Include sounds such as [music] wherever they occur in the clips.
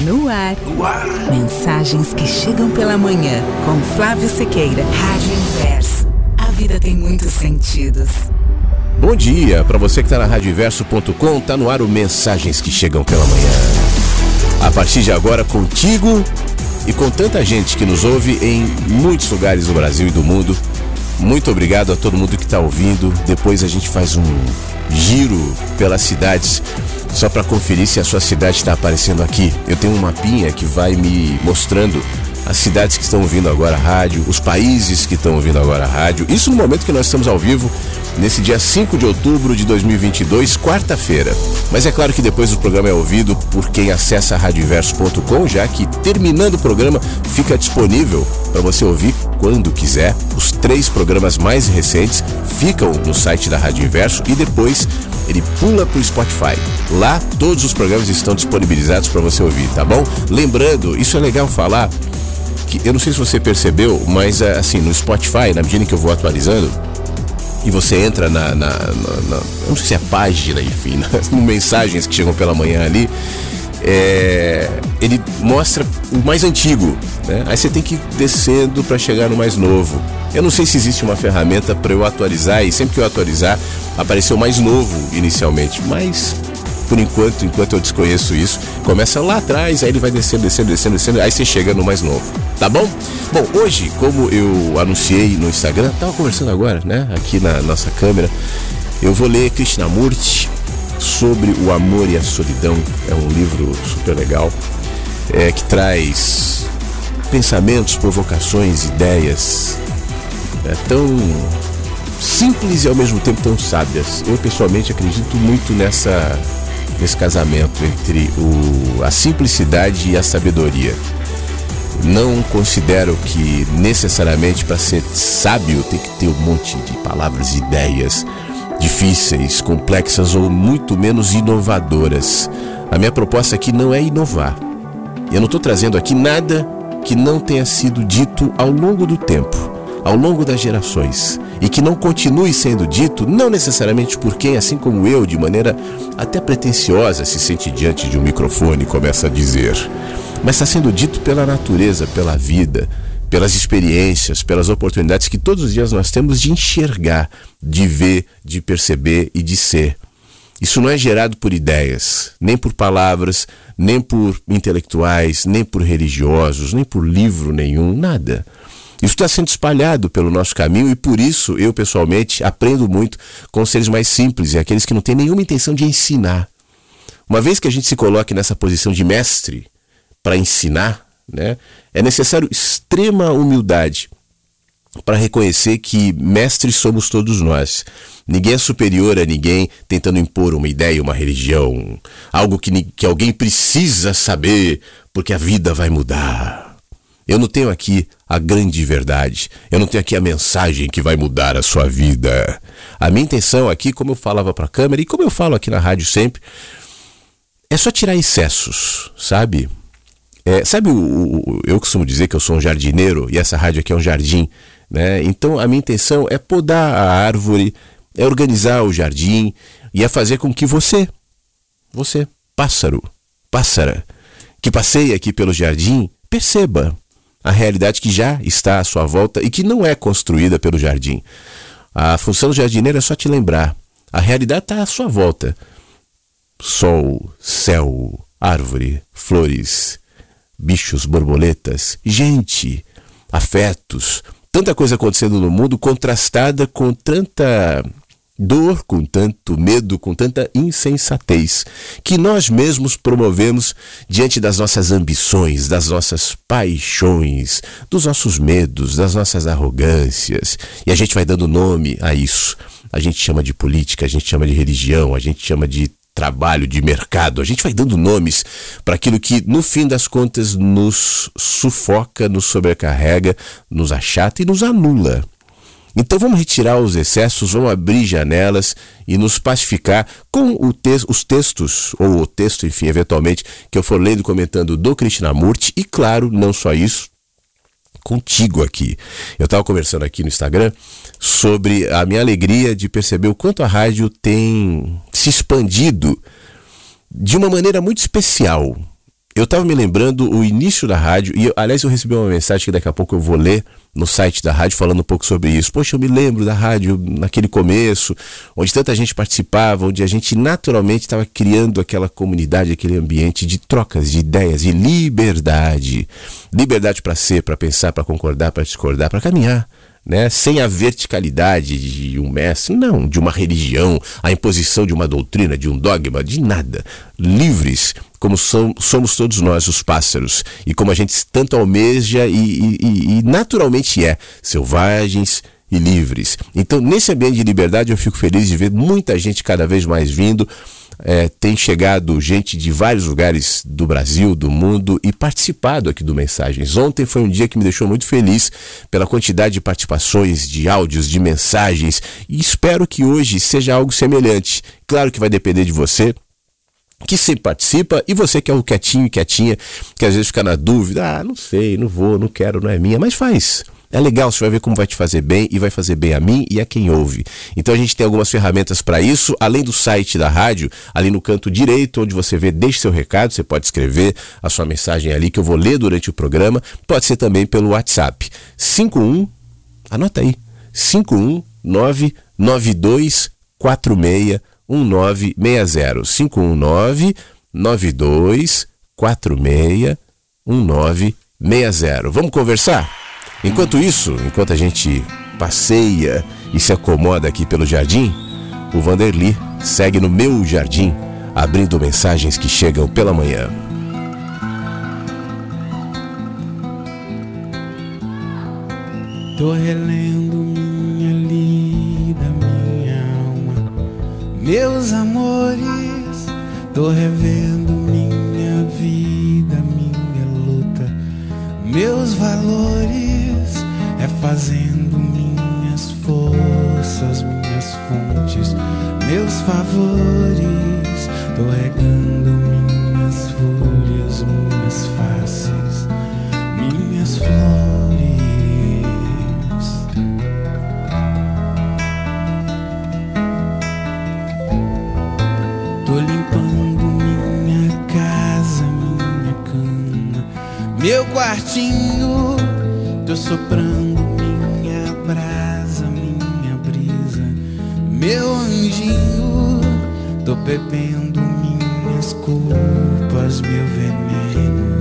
No ar. No ar. Mensagens que chegam pela manhã. Com Flávio Sequeira. Rádio Inverso. A vida tem muitos sentidos. Bom dia para você que está na radioinverso.com. Tá no ar o Mensagens que chegam pela manhã. A partir de agora, contigo e com tanta gente que nos ouve em muitos lugares do Brasil e do mundo. Muito obrigado a todo mundo que está ouvindo. Depois a gente faz um giro pelas cidades só para conferir se a sua cidade está aparecendo aqui. Eu tenho um mapinha que vai me mostrando as cidades que estão ouvindo agora a rádio, os países que estão ouvindo agora a rádio. Isso no momento que nós estamos ao vivo, nesse dia 5 de outubro de 2022, quarta-feira. Mas é claro que depois o programa é ouvido por quem acessa radioinverso.com, já que terminando o programa fica disponível para você ouvir quando quiser. Os três programas mais recentes ficam no site da Rádio Inverso e depois ele pula para o Spotify. Lá todos os programas estão disponibilizados para você ouvir, tá bom? Lembrando, isso é legal falar que eu não sei se você percebeu, mas é, assim, no Spotify, na medida que eu vou atualizando, e você entra na, na, na, na não sei se é página, enfim, [laughs] nas mensagens que chegam pela manhã ali, é, ele mostra o mais antigo, né? Aí você tem que ir descendo para chegar no mais novo. Eu não sei se existe uma ferramenta para eu atualizar e sempre que eu atualizar apareceu mais novo inicialmente, mas por enquanto, enquanto eu desconheço isso, começa lá atrás, aí ele vai descendo, descendo, descendo, descendo, aí você chega no mais novo, tá bom? Bom, hoje, como eu anunciei no Instagram, tava conversando agora, né, aqui na nossa câmera, eu vou ler Krishnamurti sobre o amor e a solidão. É um livro super legal, é, que traz pensamentos, provocações, ideias é, tão simples e ao mesmo tempo tão sábias. Eu pessoalmente acredito muito nessa nesse casamento entre o, a simplicidade e a sabedoria. Não considero que necessariamente para ser sábio tem que ter um monte de palavras e ideias difíceis, complexas ou muito menos inovadoras. A minha proposta aqui não é inovar. Eu não estou trazendo aqui nada que não tenha sido dito ao longo do tempo, ao longo das gerações e que não continue sendo dito, não necessariamente por quem, assim como eu, de maneira até pretensiosa, se sente diante de um microfone e começa a dizer, mas está sendo dito pela natureza, pela vida, pelas experiências, pelas oportunidades que todos os dias nós temos de enxergar, de ver, de perceber e de ser. Isso não é gerado por ideias, nem por palavras, nem por intelectuais, nem por religiosos, nem por livro nenhum, nada. Isso está sendo espalhado pelo nosso caminho e por isso eu pessoalmente aprendo muito com os seres mais simples e aqueles que não têm nenhuma intenção de ensinar. Uma vez que a gente se coloque nessa posição de mestre para ensinar, né, é necessário extrema humildade para reconhecer que mestres somos todos nós. Ninguém é superior a ninguém tentando impor uma ideia, uma religião, algo que, que alguém precisa saber porque a vida vai mudar. Eu não tenho aqui a grande verdade. Eu não tenho aqui a mensagem que vai mudar a sua vida. A minha intenção aqui, como eu falava para a câmera e como eu falo aqui na rádio sempre, é só tirar excessos, sabe? É, sabe, o, o, eu costumo dizer que eu sou um jardineiro e essa rádio aqui é um jardim, né? Então a minha intenção é podar a árvore, é organizar o jardim e é fazer com que você, você, pássaro, pássara, que passeia aqui pelo jardim, perceba a realidade que já está à sua volta e que não é construída pelo jardim. A função do jardineiro é só te lembrar: a realidade está à sua volta. Sol, céu, árvore, flores, bichos, borboletas, gente, afetos, tanta coisa acontecendo no mundo contrastada com tanta dor, com tanto medo, com tanta insensatez que nós mesmos promovemos diante das nossas ambições, das nossas paixões, dos nossos medos, das nossas arrogâncias. E a gente vai dando nome a isso. A gente chama de política, a gente chama de religião, a gente chama de trabalho, de mercado. A gente vai dando nomes para aquilo que, no fim das contas, nos sufoca, nos sobrecarrega, nos achata e nos anula. Então vamos retirar os excessos, vamos abrir janelas e nos pacificar com te os textos, ou o texto, enfim, eventualmente, que eu for lendo comentando do Krishnamurti, e claro, não só isso, contigo aqui. Eu estava conversando aqui no Instagram sobre a minha alegria de perceber o quanto a rádio tem se expandido de uma maneira muito especial. Eu estava me lembrando o início da rádio, e aliás eu recebi uma mensagem que daqui a pouco eu vou ler no site da rádio falando um pouco sobre isso. Poxa, eu me lembro da rádio naquele começo, onde tanta gente participava, onde a gente naturalmente estava criando aquela comunidade, aquele ambiente de trocas de ideias e liberdade. Liberdade para ser, para pensar, para concordar, para discordar, para caminhar né? sem a verticalidade de um mestre, não, de uma religião, a imposição de uma doutrina, de um dogma, de nada. Livres, como somos todos nós, os pássaros, e como a gente tanto almeja e, e, e naturalmente é, selvagens, e livres. Então, nesse ambiente de liberdade, eu fico feliz de ver muita gente cada vez mais vindo é, tem chegado gente de vários lugares do Brasil, do mundo e participado aqui do Mensagens. Ontem foi um dia que me deixou muito feliz pela quantidade de participações, de áudios, de mensagens e espero que hoje seja algo semelhante. Claro que vai depender de você, que sempre participa, e você que é o quietinho e quietinha, que às vezes fica na dúvida, ah, não sei, não vou, não quero, não é minha, mas faz. É legal, você vai ver como vai te fazer bem e vai fazer bem a mim e a quem ouve. Então a gente tem algumas ferramentas para isso, além do site da rádio, ali no canto direito, onde você vê, deixe seu recado, você pode escrever a sua mensagem ali que eu vou ler durante o programa. Pode ser também pelo WhatsApp. 51, anota aí, 519 9246 1960. 519 9246 1960. Vamos conversar? Enquanto isso, enquanto a gente passeia e se acomoda aqui pelo jardim, o Vanderly segue no meu jardim, abrindo mensagens que chegam pela manhã. Tô relendo minha lida, minha alma, meus amores, tô revendo minha vida, minha luta, meus valores fazendo minhas forças, minhas fontes, meus favores, tô regando minhas folhas, minhas faces, minhas flores. Tô limpando minha casa, minha cama, meu quartinho, tô soprando meu anjinho, tô bebendo minhas culpas, meu veneno,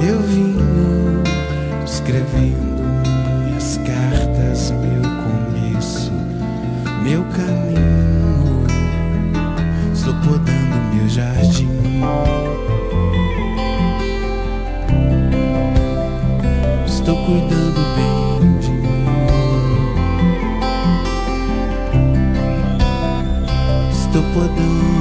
meu vinho, escrevendo minhas cartas, meu começo, meu caminho, estou podando meu jardim. Estou cuidando bem Estou podando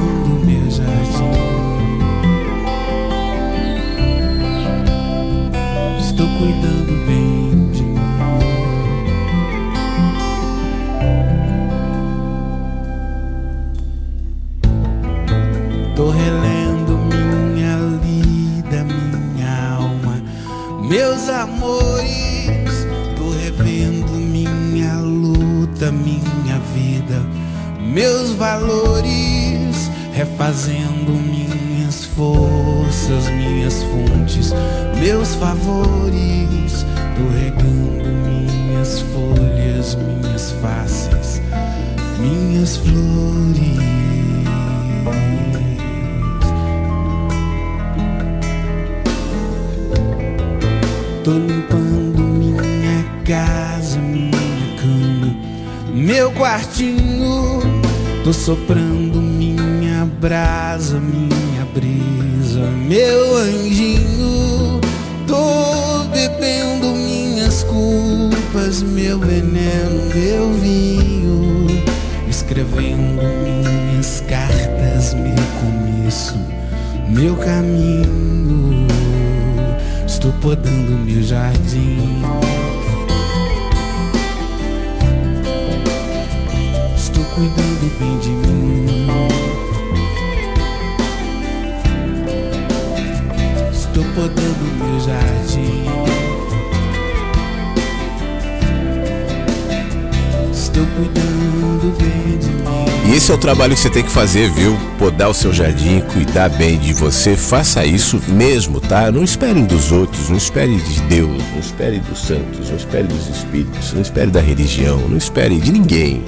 meus valores, refazendo minhas forças, minhas fontes, meus favores, tô regando minhas folhas, minhas faces, minhas flores. Tô limpando minha casa, minha cama, meu quartinho Tô soprando minha brasa, minha brisa, meu anjinho. Tô bebendo minhas culpas, meu veneno, meu vinho. Escrevendo minhas cartas, meu começo, meu caminho. Estou podando meu jardim. Bem de mim. Estou podando meu jardim. Estou cuidando bem de mim. E esse é o trabalho que você tem que fazer, viu? Podar o seu jardim, cuidar bem de você. Faça isso mesmo, tá? Não espere dos outros, não espere de Deus, não espere dos santos, não espere dos espíritos, não espere da religião, não espere de ninguém.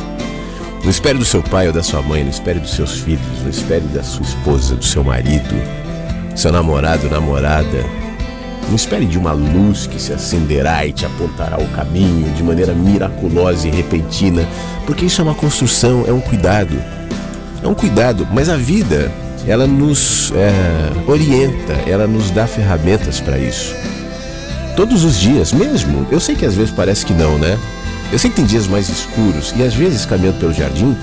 Não espere do seu pai ou da sua mãe, não espere dos seus filhos, não espere da sua esposa, do seu marido, seu namorado, namorada. Não espere de uma luz que se acenderá e te apontará o caminho de maneira miraculosa e repentina, porque isso é uma construção, é um cuidado. É um cuidado, mas a vida, ela nos é, orienta, ela nos dá ferramentas para isso. Todos os dias, mesmo. Eu sei que às vezes parece que não, né? Eu sei que tem dias mais escuros e às vezes caminhando pelo jardim,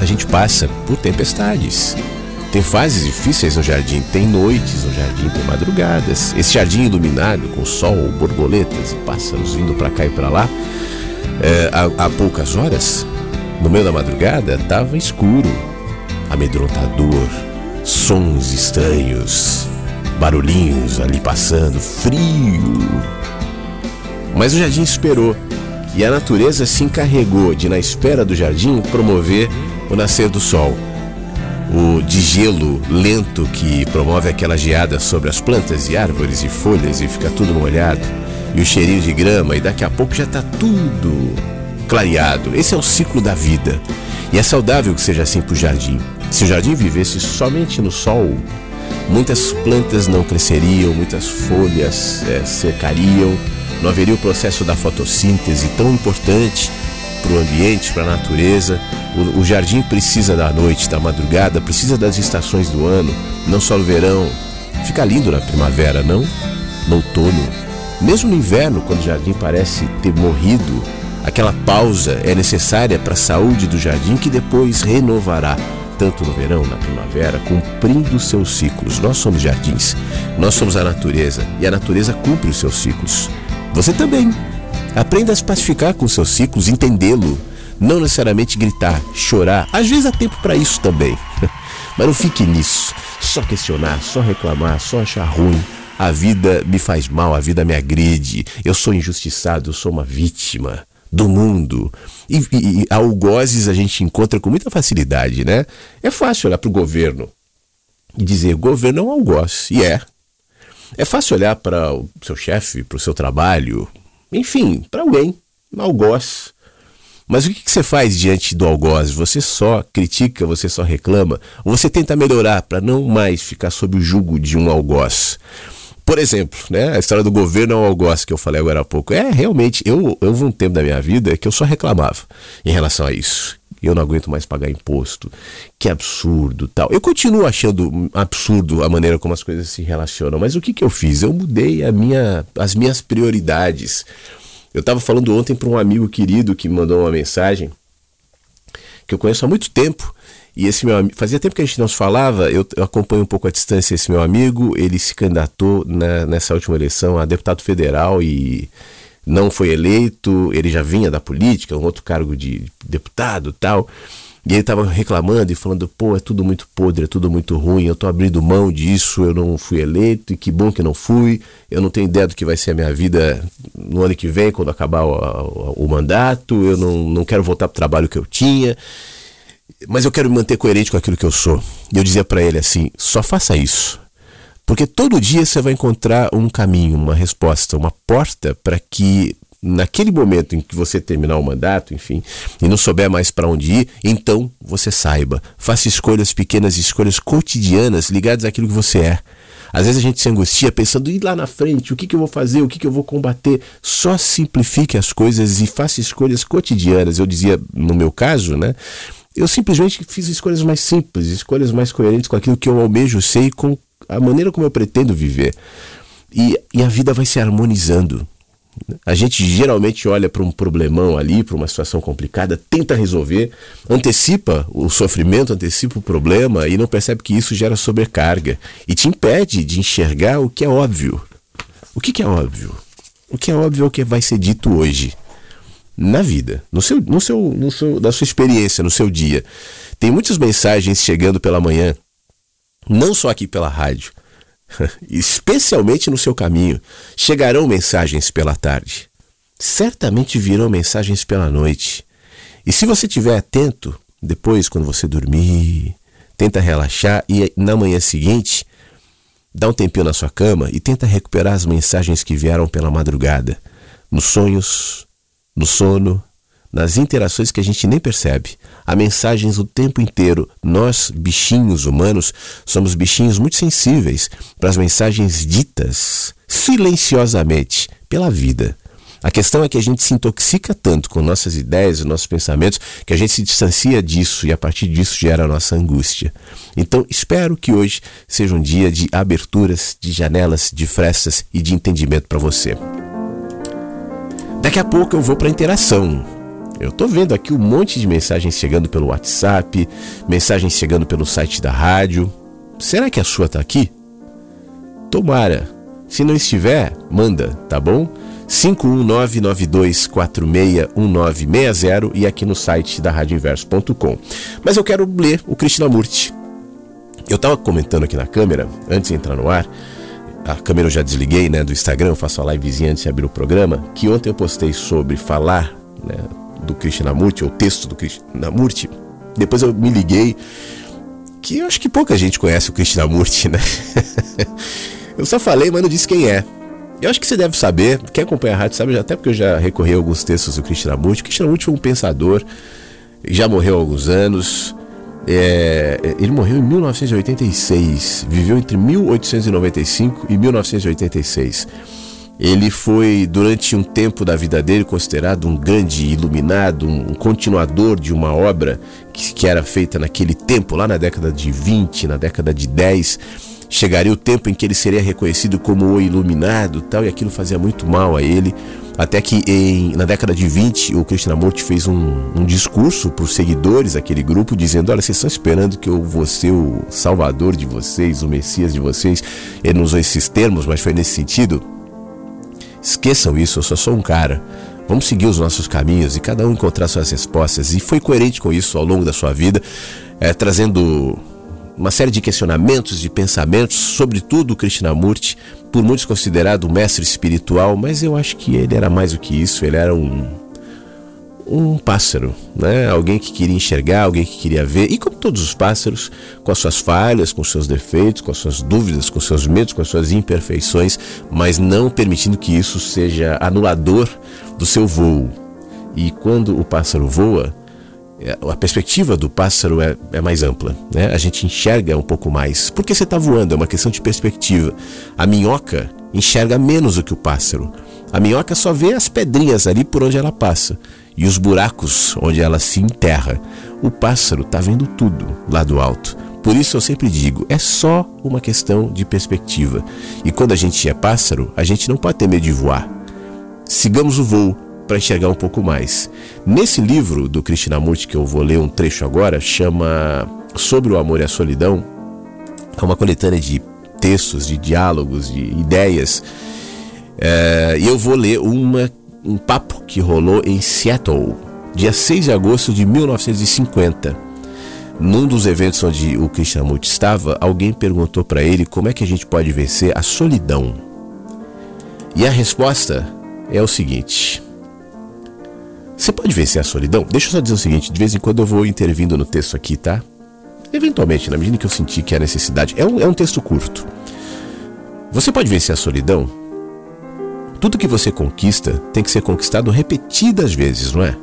a gente passa por tempestades. Tem fases difíceis no jardim, tem noites no jardim, tem madrugadas. Esse jardim iluminado com sol, borboletas e pássaros vindo para cá e para lá, é, há, há poucas horas, no meio da madrugada, estava escuro, amedrontador, sons estranhos, barulhinhos ali passando, frio. Mas o jardim esperou e a natureza se encarregou de, na espera do jardim, promover o nascer do sol o de gelo lento que promove aquela geada sobre as plantas e árvores e folhas e fica tudo molhado, e o cheirinho de grama, e daqui a pouco já está tudo clareado. Esse é o ciclo da vida. E é saudável que seja assim para o jardim. Se o jardim vivesse somente no sol, muitas plantas não cresceriam, muitas folhas é, secariam, não haveria o processo da fotossíntese tão importante para o ambiente, para a natureza. O, o, jardim precisa da noite, da madrugada, precisa das estações do ano, não só no verão. Fica lindo na primavera, não? No outono. Mesmo no inverno, quando o jardim parece ter morrido, aquela pausa é necessária para a saúde do jardim que depois renovará, tanto no verão, na primavera, cumprindo seus ciclos. Nós somos jardins, nós somos a natureza e a natureza cumpre os seus ciclos. Você também. Aprenda a se pacificar com seus ciclos, entendê-lo. Não necessariamente gritar, chorar. Às vezes há tempo para isso também. [laughs] Mas não fique nisso. Só questionar, só reclamar, só achar ruim. A vida me faz mal, a vida me agride. Eu sou injustiçado, eu sou uma vítima do mundo. E, e, e algozes a gente encontra com muita facilidade, né? É fácil olhar para o governo e dizer: o governo é um algoz. E é. É fácil olhar para o seu chefe, para o seu trabalho, enfim, para alguém, um algoz. Mas o que, você faz diante do algoz? Você só critica, você só reclama, ou você tenta melhorar para não mais ficar sob o jugo de um algoz? Por exemplo, né, a história do governo é um algoz que eu falei agora há pouco. É, realmente, eu, eu houve um tempo da minha vida que eu só reclamava em relação a isso. Eu não aguento mais pagar imposto. Que absurdo, tal. Eu continuo achando absurdo a maneira como as coisas se relacionam, mas o que, que eu fiz? Eu mudei a minha, as minhas prioridades. Eu estava falando ontem para um amigo querido que me mandou uma mensagem que eu conheço há muito tempo. E esse meu amigo, fazia tempo que a gente não se falava, eu, eu acompanho um pouco à distância esse meu amigo, ele se candidatou na, nessa última eleição a deputado federal e não foi eleito, ele já vinha da política, um outro cargo de deputado tal. E ele estava reclamando e falando: pô, é tudo muito podre, é tudo muito ruim, eu estou abrindo mão disso, eu não fui eleito, e que bom que não fui, eu não tenho ideia do que vai ser a minha vida no ano que vem, quando acabar o, o, o mandato, eu não, não quero voltar para o trabalho que eu tinha, mas eu quero me manter coerente com aquilo que eu sou. E eu dizia para ele assim: só faça isso. Porque todo dia você vai encontrar um caminho, uma resposta, uma porta para que naquele momento em que você terminar o mandato, enfim, e não souber mais para onde ir, então você saiba. Faça escolhas pequenas, escolhas cotidianas ligadas àquilo que você é. Às vezes a gente se angustia pensando, ir lá na frente, o que, que eu vou fazer, o que, que eu vou combater. Só simplifique as coisas e faça escolhas cotidianas. Eu dizia, no meu caso, né? Eu simplesmente fiz escolhas mais simples, escolhas mais coerentes com aquilo que eu almejo ser e com a maneira como eu pretendo viver. E, e a vida vai se harmonizando. A gente geralmente olha para um problemão ali, para uma situação complicada, tenta resolver, antecipa o sofrimento, antecipa o problema e não percebe que isso gera sobrecarga e te impede de enxergar o que é óbvio. O que, que é óbvio? O que é óbvio é o que vai ser dito hoje na vida, no seu, no seu, no seu, na sua experiência, no seu dia. Tem muitas mensagens chegando pela manhã, não só aqui pela rádio, [laughs] especialmente no seu caminho, chegarão mensagens pela tarde. Certamente virão mensagens pela noite. E se você estiver atento, depois, quando você dormir, tenta relaxar e na manhã seguinte, dá um tempinho na sua cama e tenta recuperar as mensagens que vieram pela madrugada, nos sonhos, no sono, nas interações que a gente nem percebe. Há mensagens o tempo inteiro. Nós, bichinhos humanos, somos bichinhos muito sensíveis para as mensagens ditas silenciosamente pela vida. A questão é que a gente se intoxica tanto com nossas ideias e nossos pensamentos que a gente se distancia disso e a partir disso gera a nossa angústia. Então, espero que hoje seja um dia de aberturas, de janelas, de frestas e de entendimento para você. Daqui a pouco eu vou para a interação. Eu tô vendo aqui um monte de mensagens chegando pelo WhatsApp, mensagens chegando pelo site da rádio. Será que a sua tá aqui? Tomara. Se não estiver, manda, tá bom? 51992461960 e aqui no site da radioinverso.com. Mas eu quero ler o Krishnamurti. Eu estava comentando aqui na câmera, antes de entrar no ar, a câmera eu já desliguei, né, do Instagram, eu faço a livezinha antes de abrir o programa, que ontem eu postei sobre falar, né, do Krishnamurti, ou texto do Krishnamurti. Depois eu me liguei que eu acho que pouca gente conhece o Krishnamurti, né? [laughs] eu só falei, mas não disse quem é. Eu acho que você deve saber, quem acompanha a rádio sabe, até porque eu já recorri a alguns textos do Krishnamurti. O Krishnamurti foi um pensador, já morreu há alguns anos. É, ele morreu em 1986, viveu entre 1895 e 1986. Ele foi, durante um tempo da vida dele, considerado um grande iluminado, um continuador de uma obra que, que era feita naquele tempo, lá na década de 20, na década de 10 chegaria o tempo em que ele seria reconhecido como o iluminado tal, e aquilo fazia muito mal a ele. Até que em, na década de 20 o Krishnamurti fez um, um discurso para os seguidores daquele grupo, dizendo: Olha, vocês estão esperando que eu vou ser o salvador de vocês, o Messias de vocês. Ele não usou esses termos, mas foi nesse sentido. Esqueçam isso, eu só sou um cara. Vamos seguir os nossos caminhos e cada um encontrar suas respostas. E foi coerente com isso ao longo da sua vida, é, trazendo uma série de questionamentos, de pensamentos, sobretudo o Krishnamurti, por muitos considerado um mestre espiritual, mas eu acho que ele era mais do que isso, ele era um um pássaro, né? Alguém que queria enxergar, alguém que queria ver, e como todos os pássaros, com as suas falhas, com seus defeitos, com as suas dúvidas, com seus medos, com as suas imperfeições, mas não permitindo que isso seja anulador do seu voo. E quando o pássaro voa, é, a perspectiva do pássaro é, é mais ampla, né? A gente enxerga um pouco mais. Porque você está voando, é uma questão de perspectiva. A minhoca enxerga menos do que o pássaro. A minhoca só vê as pedrinhas ali por onde ela passa e os buracos onde ela se enterra. O pássaro está vendo tudo lá do alto. Por isso eu sempre digo, é só uma questão de perspectiva. E quando a gente é pássaro, a gente não pode ter medo de voar. Sigamos o voo, para enxergar um pouco mais. Nesse livro do Krishnamurti, que eu vou ler um trecho agora, chama Sobre o Amor e a Solidão. É uma coletânea de textos, de diálogos, de ideias. É, e eu vou ler uma, um papo que rolou em Seattle, dia 6 de agosto de 1950. Num dos eventos onde o Krishnamurti estava, alguém perguntou para ele como é que a gente pode vencer a solidão. E a resposta é o seguinte: você pode vencer a solidão? Deixa eu só dizer o seguinte: de vez em quando eu vou intervindo no texto aqui, tá? Eventualmente, na medida que eu senti que é necessidade. É um, é um texto curto. Você pode vencer a solidão? Tudo que você conquista tem que ser conquistado repetidas vezes, não é?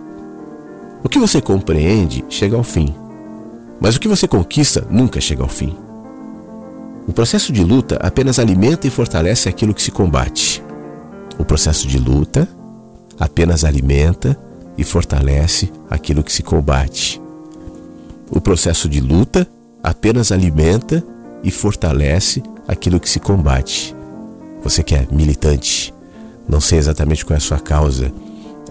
O que você compreende chega ao fim. Mas o que você conquista nunca chega ao fim. O processo de luta apenas alimenta e fortalece aquilo que se combate. O processo de luta apenas alimenta e fortalece aquilo que se combate. O processo de luta apenas alimenta e fortalece aquilo que se combate. Você que é militante, não sei exatamente qual é a sua causa,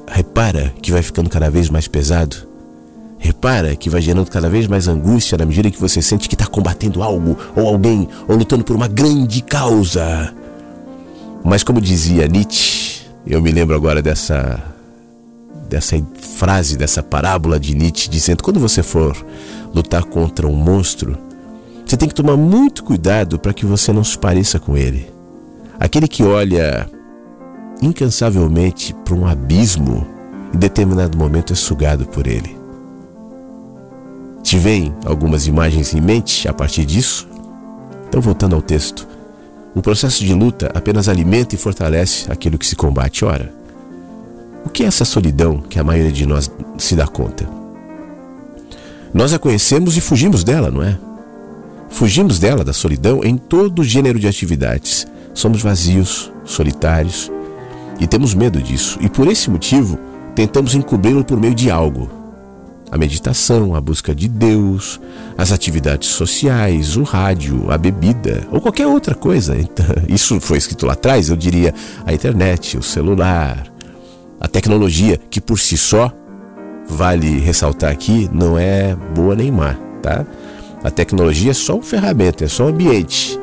repara que vai ficando cada vez mais pesado. Repara que vai gerando cada vez mais angústia na medida que você sente que está combatendo algo, ou alguém, ou lutando por uma grande causa. Mas, como dizia Nietzsche, eu me lembro agora dessa dessa frase, dessa parábola de Nietzsche, dizendo: quando você for lutar contra um monstro, você tem que tomar muito cuidado para que você não se pareça com ele. Aquele que olha incansavelmente para um abismo, em determinado momento é sugado por ele. Te vem algumas imagens em mente a partir disso? Então, voltando ao texto. O processo de luta apenas alimenta e fortalece aquilo que se combate. Ora, o que é essa solidão que a maioria de nós se dá conta? Nós a conhecemos e fugimos dela, não é? Fugimos dela, da solidão, em todo gênero de atividades. Somos vazios, solitários e temos medo disso. E por esse motivo, tentamos encobri-lo por meio de algo. A meditação, a busca de Deus, as atividades sociais, o rádio, a bebida ou qualquer outra coisa. Então, [laughs] isso foi escrito lá atrás, eu diria a internet, o celular, a tecnologia, que por si só, vale ressaltar aqui, não é boa nem má, tá? A tecnologia é só uma ferramenta, é só um ambiente.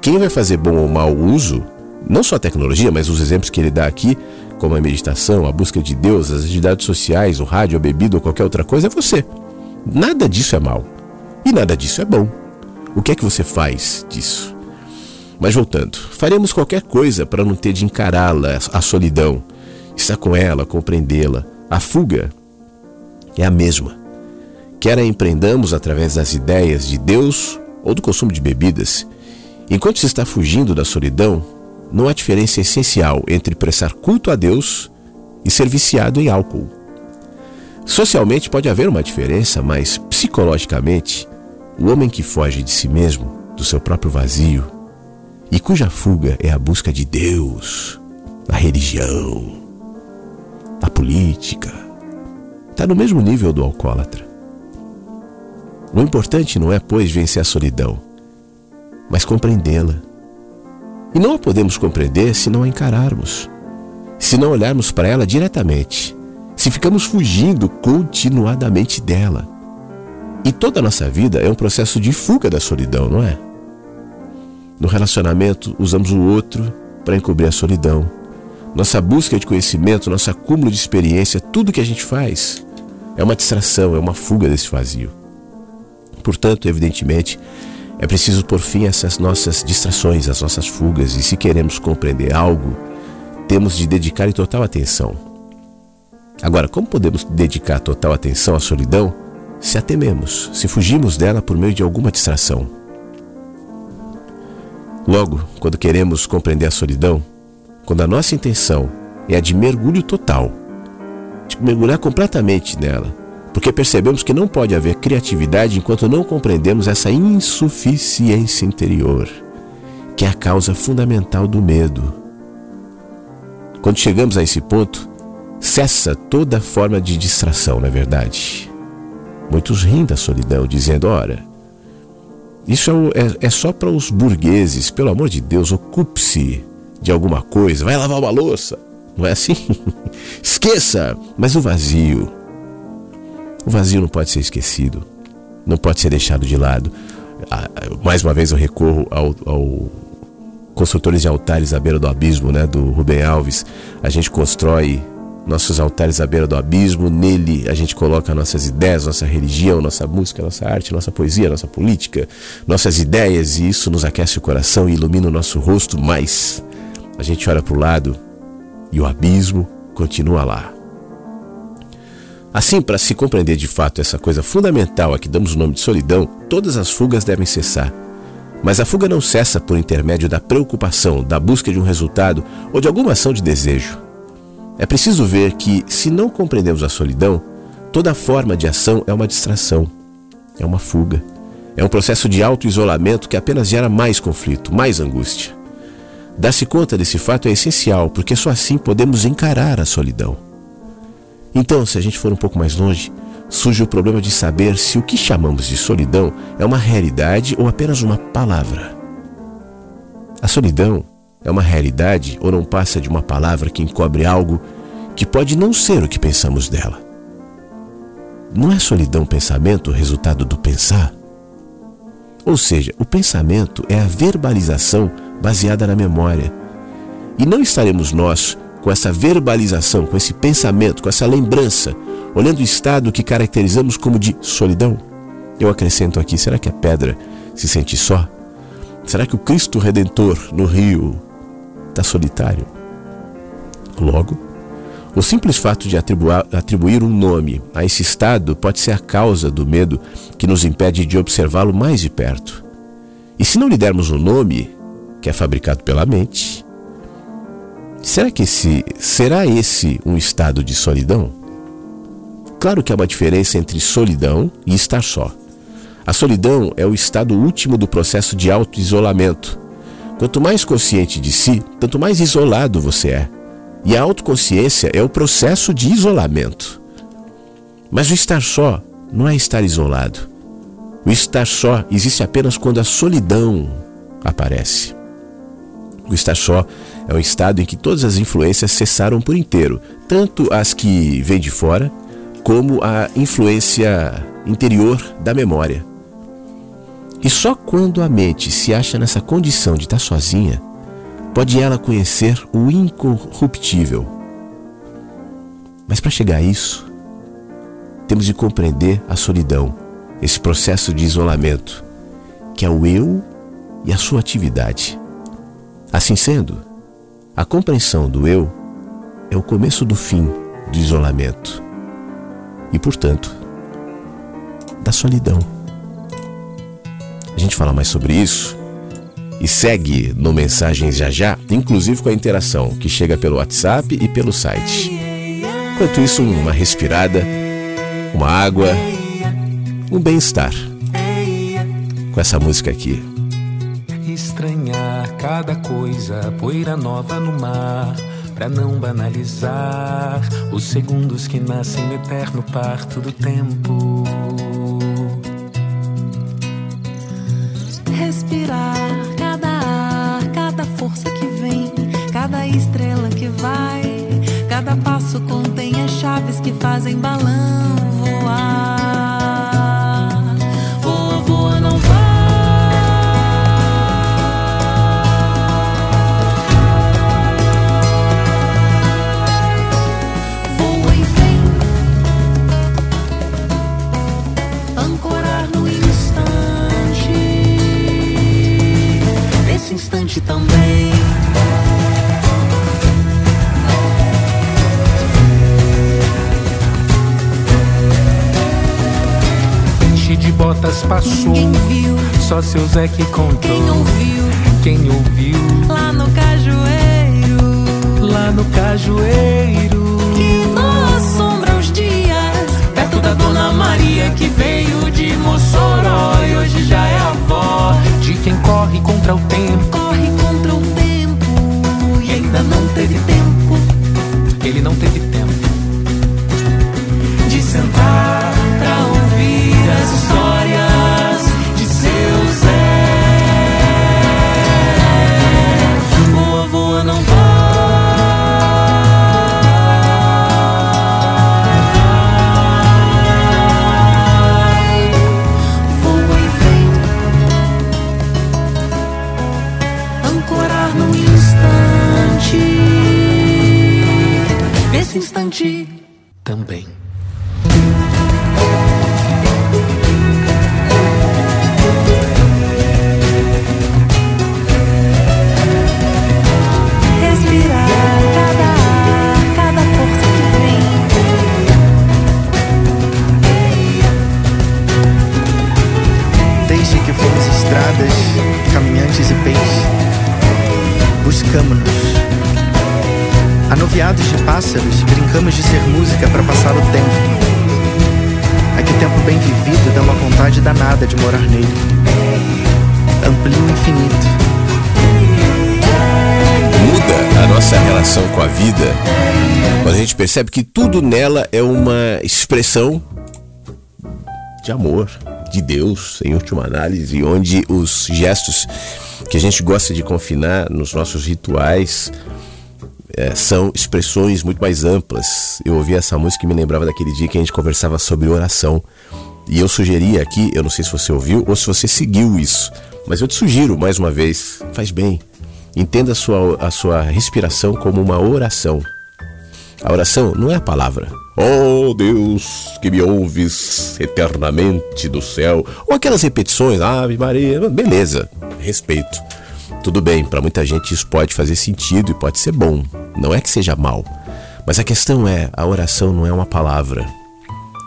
Quem vai fazer bom ou mau uso, não só a tecnologia, mas os exemplos que ele dá aqui, como a meditação, a busca de Deus, as atividades sociais, o rádio, a bebida ou qualquer outra coisa, é você. Nada disso é mal. E nada disso é bom. O que é que você faz disso? Mas voltando, faremos qualquer coisa para não ter de encará-la, a solidão, estar com ela, compreendê-la. A fuga é a mesma. Quer a empreendamos através das ideias de Deus ou do consumo de bebidas, enquanto se está fugindo da solidão, não há diferença essencial entre prestar culto a Deus e ser viciado em álcool. Socialmente pode haver uma diferença, mas psicologicamente, o homem que foge de si mesmo, do seu próprio vazio, e cuja fuga é a busca de Deus, a religião, a política, está no mesmo nível do alcoólatra. O importante não é, pois, vencer a solidão, mas compreendê-la. E não a podemos compreender se não a encararmos, se não olharmos para ela diretamente, se ficamos fugindo continuadamente dela. E toda a nossa vida é um processo de fuga da solidão, não é? No relacionamento, usamos o outro para encobrir a solidão. Nossa busca de conhecimento, nosso acúmulo de experiência, tudo que a gente faz é uma distração, é uma fuga desse vazio. Portanto, evidentemente, é preciso por fim essas nossas distrações, as nossas fugas, e se queremos compreender algo, temos de dedicar total atenção. Agora, como podemos dedicar total atenção à solidão se a tememos, se fugimos dela por meio de alguma distração? Logo, quando queremos compreender a solidão, quando a nossa intenção é a de mergulho total, de mergulhar completamente nela, porque percebemos que não pode haver criatividade enquanto não compreendemos essa insuficiência interior, que é a causa fundamental do medo. Quando chegamos a esse ponto, cessa toda forma de distração, na é verdade. Muitos riem da solidão, dizendo: ora, isso é, é, é só para os burgueses, pelo amor de Deus, ocupe-se de alguma coisa, vai lavar uma louça. Não é assim? [laughs] Esqueça, mas o vazio, o vazio não pode ser esquecido, não pode ser deixado de lado. Mais uma vez eu recorro ao, ao construtores de altares à beira do abismo, né, do Rubem Alves. A gente constrói nossos altares à beira do abismo, nele a gente coloca nossas ideias, nossa religião, nossa música, nossa arte, nossa poesia, nossa política, nossas ideias, e isso nos aquece o coração e ilumina o nosso rosto, mas a gente olha para o lado e o abismo continua lá. Assim, para se compreender de fato essa coisa fundamental a que damos o nome de solidão, todas as fugas devem cessar. Mas a fuga não cessa por intermédio da preocupação, da busca de um resultado ou de alguma ação de desejo. É preciso ver que, se não compreendemos a solidão, toda forma de ação é uma distração, é uma fuga, é um processo de auto-isolamento que apenas gera mais conflito, mais angústia. Dar-se conta desse fato é essencial, porque só assim podemos encarar a solidão. Então, se a gente for um pouco mais longe, surge o problema de saber se o que chamamos de solidão é uma realidade ou apenas uma palavra. A solidão é uma realidade ou não passa de uma palavra que encobre algo que pode não ser o que pensamos dela. Não é solidão pensamento o resultado do pensar? Ou seja, o pensamento é a verbalização baseada na memória. E não estaremos nós com essa verbalização, com esse pensamento, com essa lembrança, olhando o estado que caracterizamos como de solidão? Eu acrescento aqui: será que a pedra se sente só? Será que o Cristo Redentor no rio está solitário? Logo, O simples fato de atribuir um nome a esse estado pode ser a causa do medo que nos impede de observá-lo mais de perto. E se não lhe dermos um nome, que é fabricado pela mente, será que esse, será esse um estado de solidão? Claro que há uma diferença entre solidão e estar só. A solidão é o estado último do processo de auto-isolamento. Quanto mais consciente de si, tanto mais isolado você é. E a autoconsciência é o processo de isolamento. Mas o estar só não é estar isolado. O estar só existe apenas quando a solidão aparece. O estar só é um estado em que todas as influências cessaram por inteiro, tanto as que vêm de fora, como a influência interior da memória. E só quando a mente se acha nessa condição de estar sozinha, pode ela conhecer o incorruptível. Mas para chegar a isso, temos de compreender a solidão, esse processo de isolamento, que é o eu e a sua atividade. Assim sendo, a compreensão do eu é o começo do fim do isolamento e, portanto, da solidão. A gente fala mais sobre isso e segue no Mensagens Já Já, inclusive com a interação que chega pelo WhatsApp e pelo site. Enquanto isso, uma respirada, uma água, um bem-estar. Com essa música aqui. Estranhar cada coisa, poeira nova no mar. Pra não banalizar os segundos que nascem no eterno parto do tempo. respirar cada ar, cada força que vem, cada estrela que vai, cada passo contém as chaves que fazem balão passou, Ninguém viu, só seu Zé que contou. quem ouviu Quem ouviu lá no cajueiro. lá no cajueiro. Que não assombra os dias. Perto da Dona Maria que veio de Mossoró e hoje já é avó de quem corre contra o tempo. Corre contra o tempo e ainda não teve tempo Ele não teve tempo de sentar pra ouvir as histórias Instante. também. Anuviados de pássaros, brincamos de ser música para passar o tempo. Aqui tempo bem vivido dá uma vontade danada de morar nele. Amplia o infinito. Muda a nossa relação com a vida quando a gente percebe que tudo nela é uma expressão de amor, de Deus, em última análise, onde os gestos que a gente gosta de confinar nos nossos rituais é, são expressões muito mais amplas. Eu ouvi essa música e me lembrava daquele dia que a gente conversava sobre oração. E eu sugeri aqui, eu não sei se você ouviu ou se você seguiu isso, mas eu te sugiro mais uma vez, faz bem. Entenda a sua, a sua respiração como uma oração. A oração não é a palavra. Oh Deus, que me ouves eternamente do céu. Ou aquelas repetições, Ave Maria, beleza, respeito. Tudo bem, para muita gente isso pode fazer sentido e pode ser bom. Não é que seja mal. Mas a questão é: a oração não é uma palavra,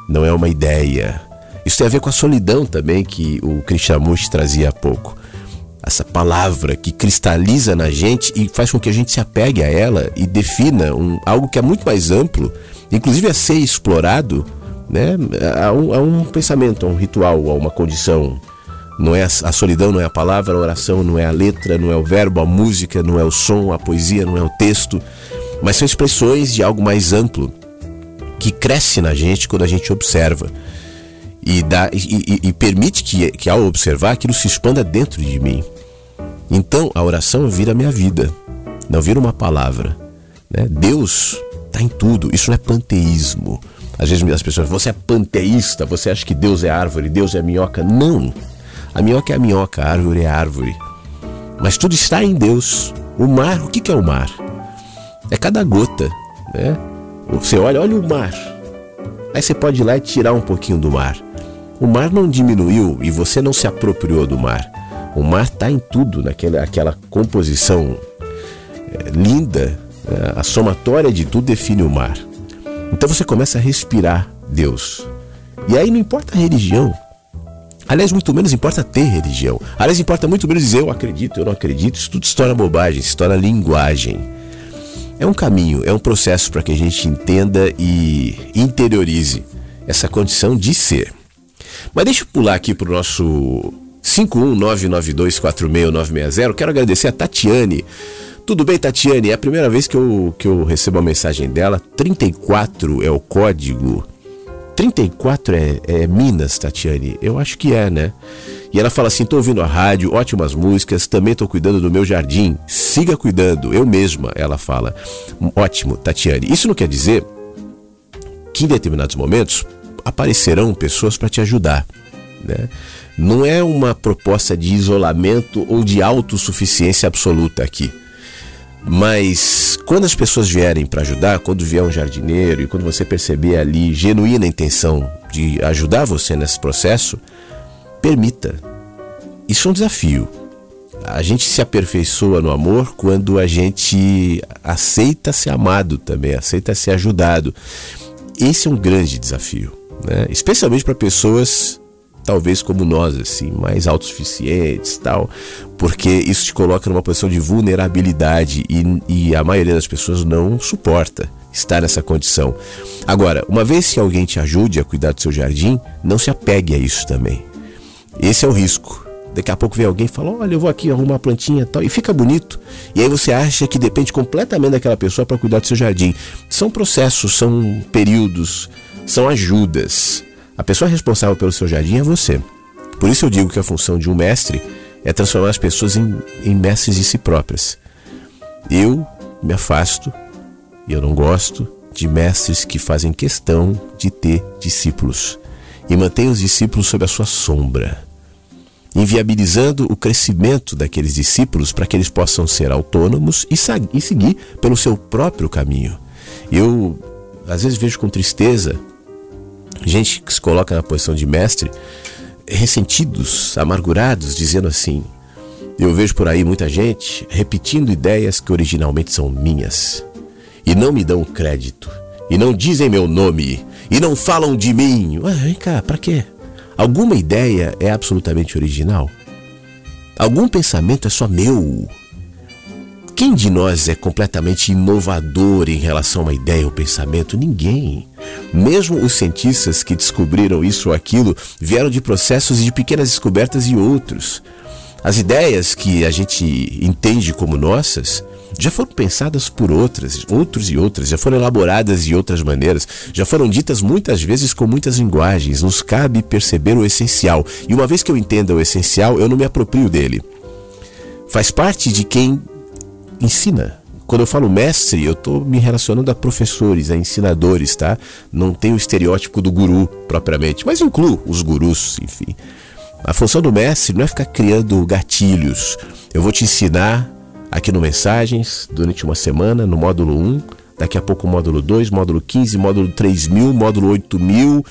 não é uma ideia. Isso tem a ver com a solidão também que o Krishnamurti trazia há pouco. Essa palavra que cristaliza na gente e faz com que a gente se apegue a ela e defina um, algo que é muito mais amplo, inclusive a ser explorado, né? a, um, a um pensamento, a um ritual, a uma condição. Não é a, solidão, não é a palavra, a oração não é a letra, não é o verbo, a música, não é o som, a poesia, não é o texto mas são expressões de algo mais amplo que cresce na gente quando a gente observa e, dá, e, e, e permite que, que, ao observar, aquilo se expanda dentro de mim. Então, a oração vira minha vida, não vira uma palavra. Né? Deus está em tudo, isso não é panteísmo. Às vezes as pessoas, você é panteísta, você acha que Deus é árvore, Deus é minhoca. Não! A minhoca é a minhoca, a árvore é a árvore. Mas tudo está em Deus. O mar, o que é o mar? é cada gota, né? Você olha, olha o mar. Aí você pode ir lá e tirar um pouquinho do mar. O mar não diminuiu e você não se apropriou do mar. O mar está em tudo, naquela aquela composição é, linda. Né? A somatória de tudo define o mar. Então você começa a respirar Deus. E aí não importa a religião. Aliás, muito menos importa ter religião. Aliás, importa muito menos dizer eu acredito, eu não acredito. Isso tudo se torna bobagem, se torna linguagem. É um caminho, é um processo para que a gente entenda e interiorize essa condição de ser. Mas deixa eu pular aqui para o nosso 51992469960. Quero agradecer a Tatiane. Tudo bem, Tatiane? É a primeira vez que eu, que eu recebo a mensagem dela. 34 é o código. 34 é, é Minas, Tatiane? Eu acho que é, né? E ela fala assim: tô ouvindo a rádio, ótimas músicas, também tô cuidando do meu jardim. Siga cuidando, eu mesma, ela fala. Ótimo, Tatiane. Isso não quer dizer que em determinados momentos aparecerão pessoas para te ajudar. Né? Não é uma proposta de isolamento ou de autossuficiência absoluta aqui. Mas quando as pessoas vierem para ajudar, quando vier um jardineiro e quando você perceber ali genuína intenção de ajudar você nesse processo, permita. Isso é um desafio. A gente se aperfeiçoa no amor quando a gente aceita ser amado também, aceita ser ajudado. Esse é um grande desafio, né? especialmente para pessoas talvez como nós, assim, mais autossuficientes tal, porque isso te coloca numa posição de vulnerabilidade e, e a maioria das pessoas não suporta estar nessa condição. Agora, uma vez que alguém te ajude a cuidar do seu jardim, não se apegue a isso também. Esse é o risco. Daqui a pouco vem alguém e fala: Olha, eu vou aqui arrumar uma plantinha e tal, e fica bonito. E aí você acha que depende completamente daquela pessoa para cuidar do seu jardim. São processos, são períodos, são ajudas. A pessoa responsável pelo seu jardim é você. Por isso eu digo que a função de um mestre é transformar as pessoas em, em mestres de si próprias. Eu me afasto, e eu não gosto, de mestres que fazem questão de ter discípulos e mantém os discípulos sob a sua sombra, inviabilizando o crescimento daqueles discípulos para que eles possam ser autônomos e, e seguir pelo seu próprio caminho. Eu, às vezes, vejo com tristeza gente que se coloca na posição de mestre, ressentidos, amargurados, dizendo assim: Eu vejo por aí muita gente repetindo ideias que originalmente são minhas e não me dão crédito e não dizem meu nome e não falam de mim. Ué, vem cá, para quê? Alguma ideia é absolutamente original? Algum pensamento é só meu? Quem de nós é completamente inovador em relação a uma ideia ou pensamento? Ninguém. Mesmo os cientistas que descobriram isso ou aquilo vieram de processos de pequenas descobertas e outros. As ideias que a gente entende como nossas já foram pensadas por outras, outros e outras, já foram elaboradas de outras maneiras, já foram ditas muitas vezes com muitas linguagens. Nos cabe perceber o essencial. E uma vez que eu entenda o essencial, eu não me aproprio dele. Faz parte de quem ensina. Quando eu falo mestre, eu estou me relacionando a professores, a ensinadores, tá? Não tem o estereótipo do guru propriamente, mas incluo os gurus, enfim. A função do mestre não é ficar criando gatilhos. Eu vou te ensinar aqui no Mensagens durante uma semana, no módulo 1, daqui a pouco módulo 2, módulo 15, módulo 3000, módulo 8000,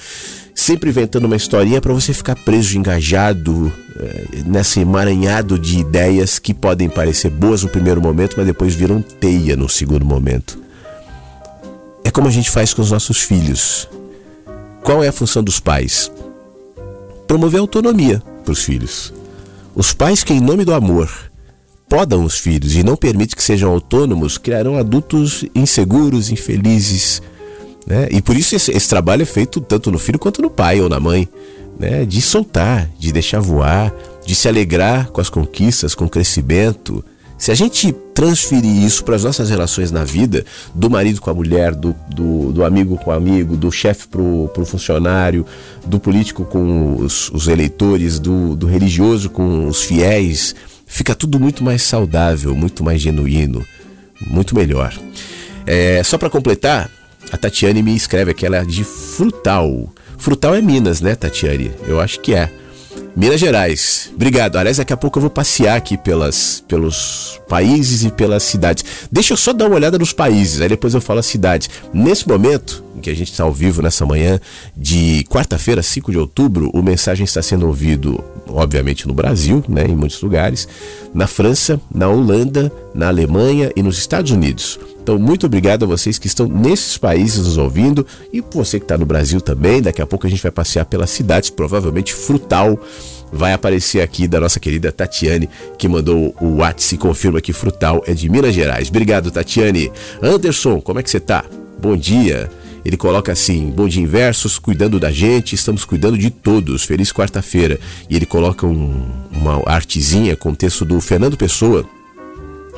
sempre inventando uma historinha para você ficar preso, engajado é, nesse emaranhado de ideias que podem parecer boas no primeiro momento, mas depois viram teia no segundo momento. É como a gente faz com os nossos filhos. Qual é a função dos pais? Promover autonomia para os filhos. Os pais que, em nome do amor, podam os filhos e não permitem que sejam autônomos, criarão adultos inseguros, infelizes. Né? E por isso esse, esse, trabalho é feito tanto no filho quanto no pai ou na mãe. Né? De soltar, de deixar voar, de se alegrar com as conquistas, com o crescimento. Se a gente transferir isso para as nossas relações na vida, do marido com a mulher, do, do, do amigo com o amigo, do chefe para o funcionário, do político com os, os eleitores, do, do religioso com os fiéis, fica tudo muito mais saudável, muito mais genuíno, muito melhor. É, só para completar, a Tatiane me escreve aquela é de Frutal. Frutal é Minas, né, Tatiane? Eu acho que é. Minas Gerais. Obrigado. Aliás, daqui a pouco eu vou passear aqui pelas, pelos países e pelas cidades. Deixa eu só dar uma olhada nos países, aí depois eu falo as cidades. Nesse momento, em que a gente está ao vivo nessa manhã de quarta-feira, 5 de outubro, o mensagem está sendo ouvido, obviamente, no Brasil, né, em muitos lugares, na França, na Holanda, na Alemanha e nos Estados Unidos. Então, muito obrigado a vocês que estão nesses países nos ouvindo e você que está no Brasil também. Daqui a pouco a gente vai passear pelas cidades, provavelmente Frutal vai aparecer aqui da nossa querida Tatiane, que mandou o WhatsApp e confirma que Frutal é de Minas Gerais. Obrigado, Tatiane. Anderson, como é que você tá? Bom dia. Ele coloca assim: Bom dia, inversos, cuidando da gente, estamos cuidando de todos. Feliz quarta-feira. E ele coloca um, uma artezinha com texto do Fernando Pessoa,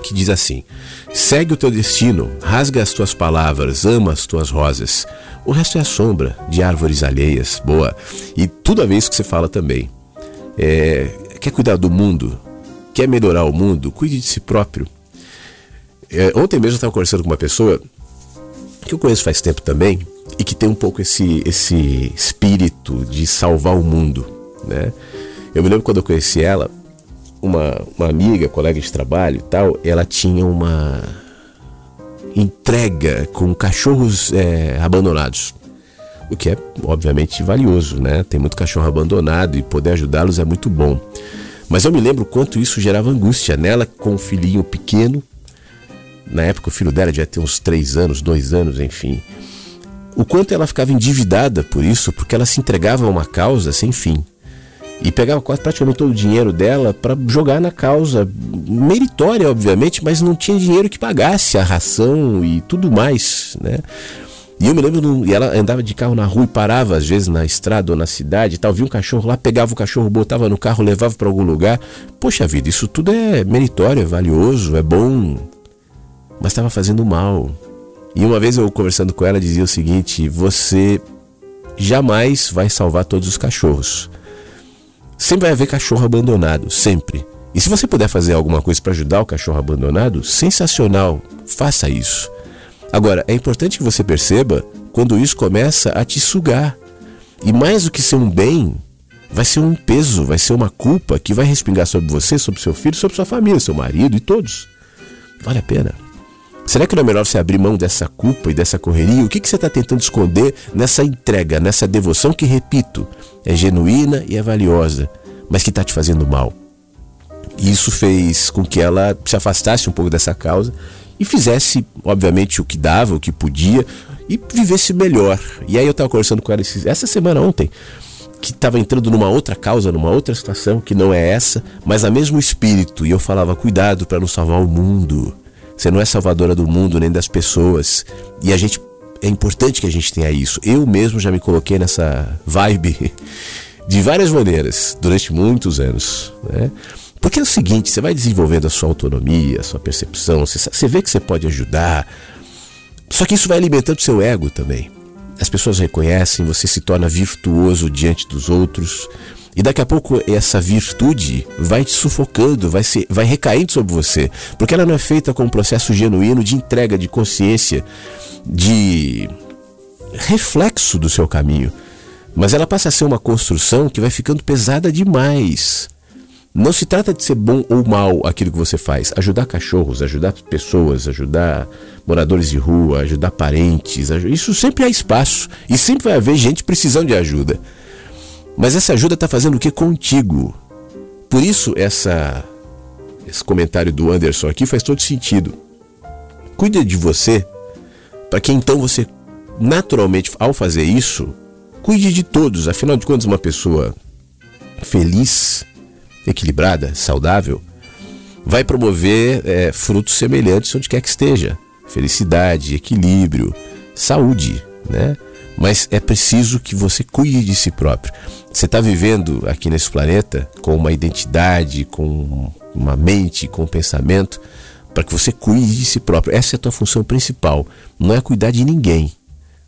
que diz assim: Segue o teu destino, rasga as tuas palavras, ama as tuas rosas. O resto é a sombra de árvores alheias. Boa. E tudo a ver isso que você fala também. É, quer cuidar do mundo? Quer melhorar o mundo? Cuide de si próprio. É, ontem mesmo eu estava conversando com uma pessoa que eu conheço faz tempo também e que tem um pouco esse, esse espírito de salvar o mundo. Né? Eu me lembro quando eu conheci ela, uma, uma amiga, colega de trabalho e tal, ela tinha uma entrega com cachorros é, abandonados. O que é, obviamente, valioso, né? Tem muito cachorro abandonado e poder ajudá-los é muito bom. Mas eu me lembro quanto isso gerava angústia nela com um filhinho pequeno. Na época o filho dela devia ter uns três anos, dois anos, enfim. O quanto ela ficava endividada por isso, porque ela se entregava a uma causa sem fim e pegava quase praticamente todo o dinheiro dela para jogar na causa meritória, obviamente, mas não tinha dinheiro que pagasse a ração e tudo mais, né? E eu me lembro, e ela andava de carro na rua e parava às vezes na estrada ou na cidade, tal, via um cachorro lá, pegava o cachorro, botava no carro, levava para algum lugar. Poxa vida, isso tudo é meritório, é valioso, é bom, mas estava fazendo mal. E uma vez eu conversando com ela dizia o seguinte: você jamais vai salvar todos os cachorros Sempre vai haver cachorro abandonado, sempre. E se você puder fazer alguma coisa para ajudar o cachorro abandonado, sensacional, faça isso. Agora, é importante que você perceba quando isso começa a te sugar. E mais do que ser um bem, vai ser um peso, vai ser uma culpa que vai respingar sobre você, sobre seu filho, sobre sua família, seu marido e todos. Vale a pena. Será que não é melhor você abrir mão dessa culpa e dessa correria? O que, que você está tentando esconder nessa entrega, nessa devoção que, repito, é genuína e é valiosa, mas que está te fazendo mal? Isso fez com que ela se afastasse um pouco dessa causa e fizesse, obviamente, o que dava, o que podia e vivesse melhor. E aí eu estava conversando com ela essa semana ontem, que estava entrando numa outra causa, numa outra situação que não é essa, mas a mesmo espírito. E eu falava: cuidado para não salvar o mundo. Você não é salvadora do mundo nem das pessoas. E a gente é importante que a gente tenha isso. Eu mesmo já me coloquei nessa vibe [laughs] de várias maneiras durante muitos anos, né? Porque é o seguinte, você vai desenvolvendo a sua autonomia, a sua percepção, você, vê que você pode ajudar. Só que isso vai alimentando o seu ego também. As pessoas reconhecem, você se torna virtuoso diante dos outros. E daqui a pouco essa virtude vai te sufocando, vai, se, vai recaindo sobre você, porque ela não é feita com um processo genuíno de entrega, de consciência, de reflexo do seu caminho. Mas ela passa a ser uma construção que vai ficando pesada demais. Não se trata de ser bom ou mal aquilo que você faz. Ajudar cachorros, ajudar pessoas, ajudar moradores de rua, ajudar parentes. Isso sempre há espaço. E sempre vai haver gente precisando de ajuda. Mas essa ajuda está fazendo o que contigo? Por isso essa esse comentário do Anderson aqui faz todo sentido. Cuide de você para que então você naturalmente, ao fazer isso, cuide de todos. Afinal de contas, uma pessoa feliz, equilibrada, saudável, vai promover é, frutos semelhantes onde quer que esteja. Felicidade, equilíbrio, saúde, né? Mas é preciso que você cuide de si próprio. Você está vivendo aqui nesse planeta com uma identidade, com uma mente, com um pensamento, para que você cuide de si próprio. Essa é a tua função principal. Não é cuidar de ninguém.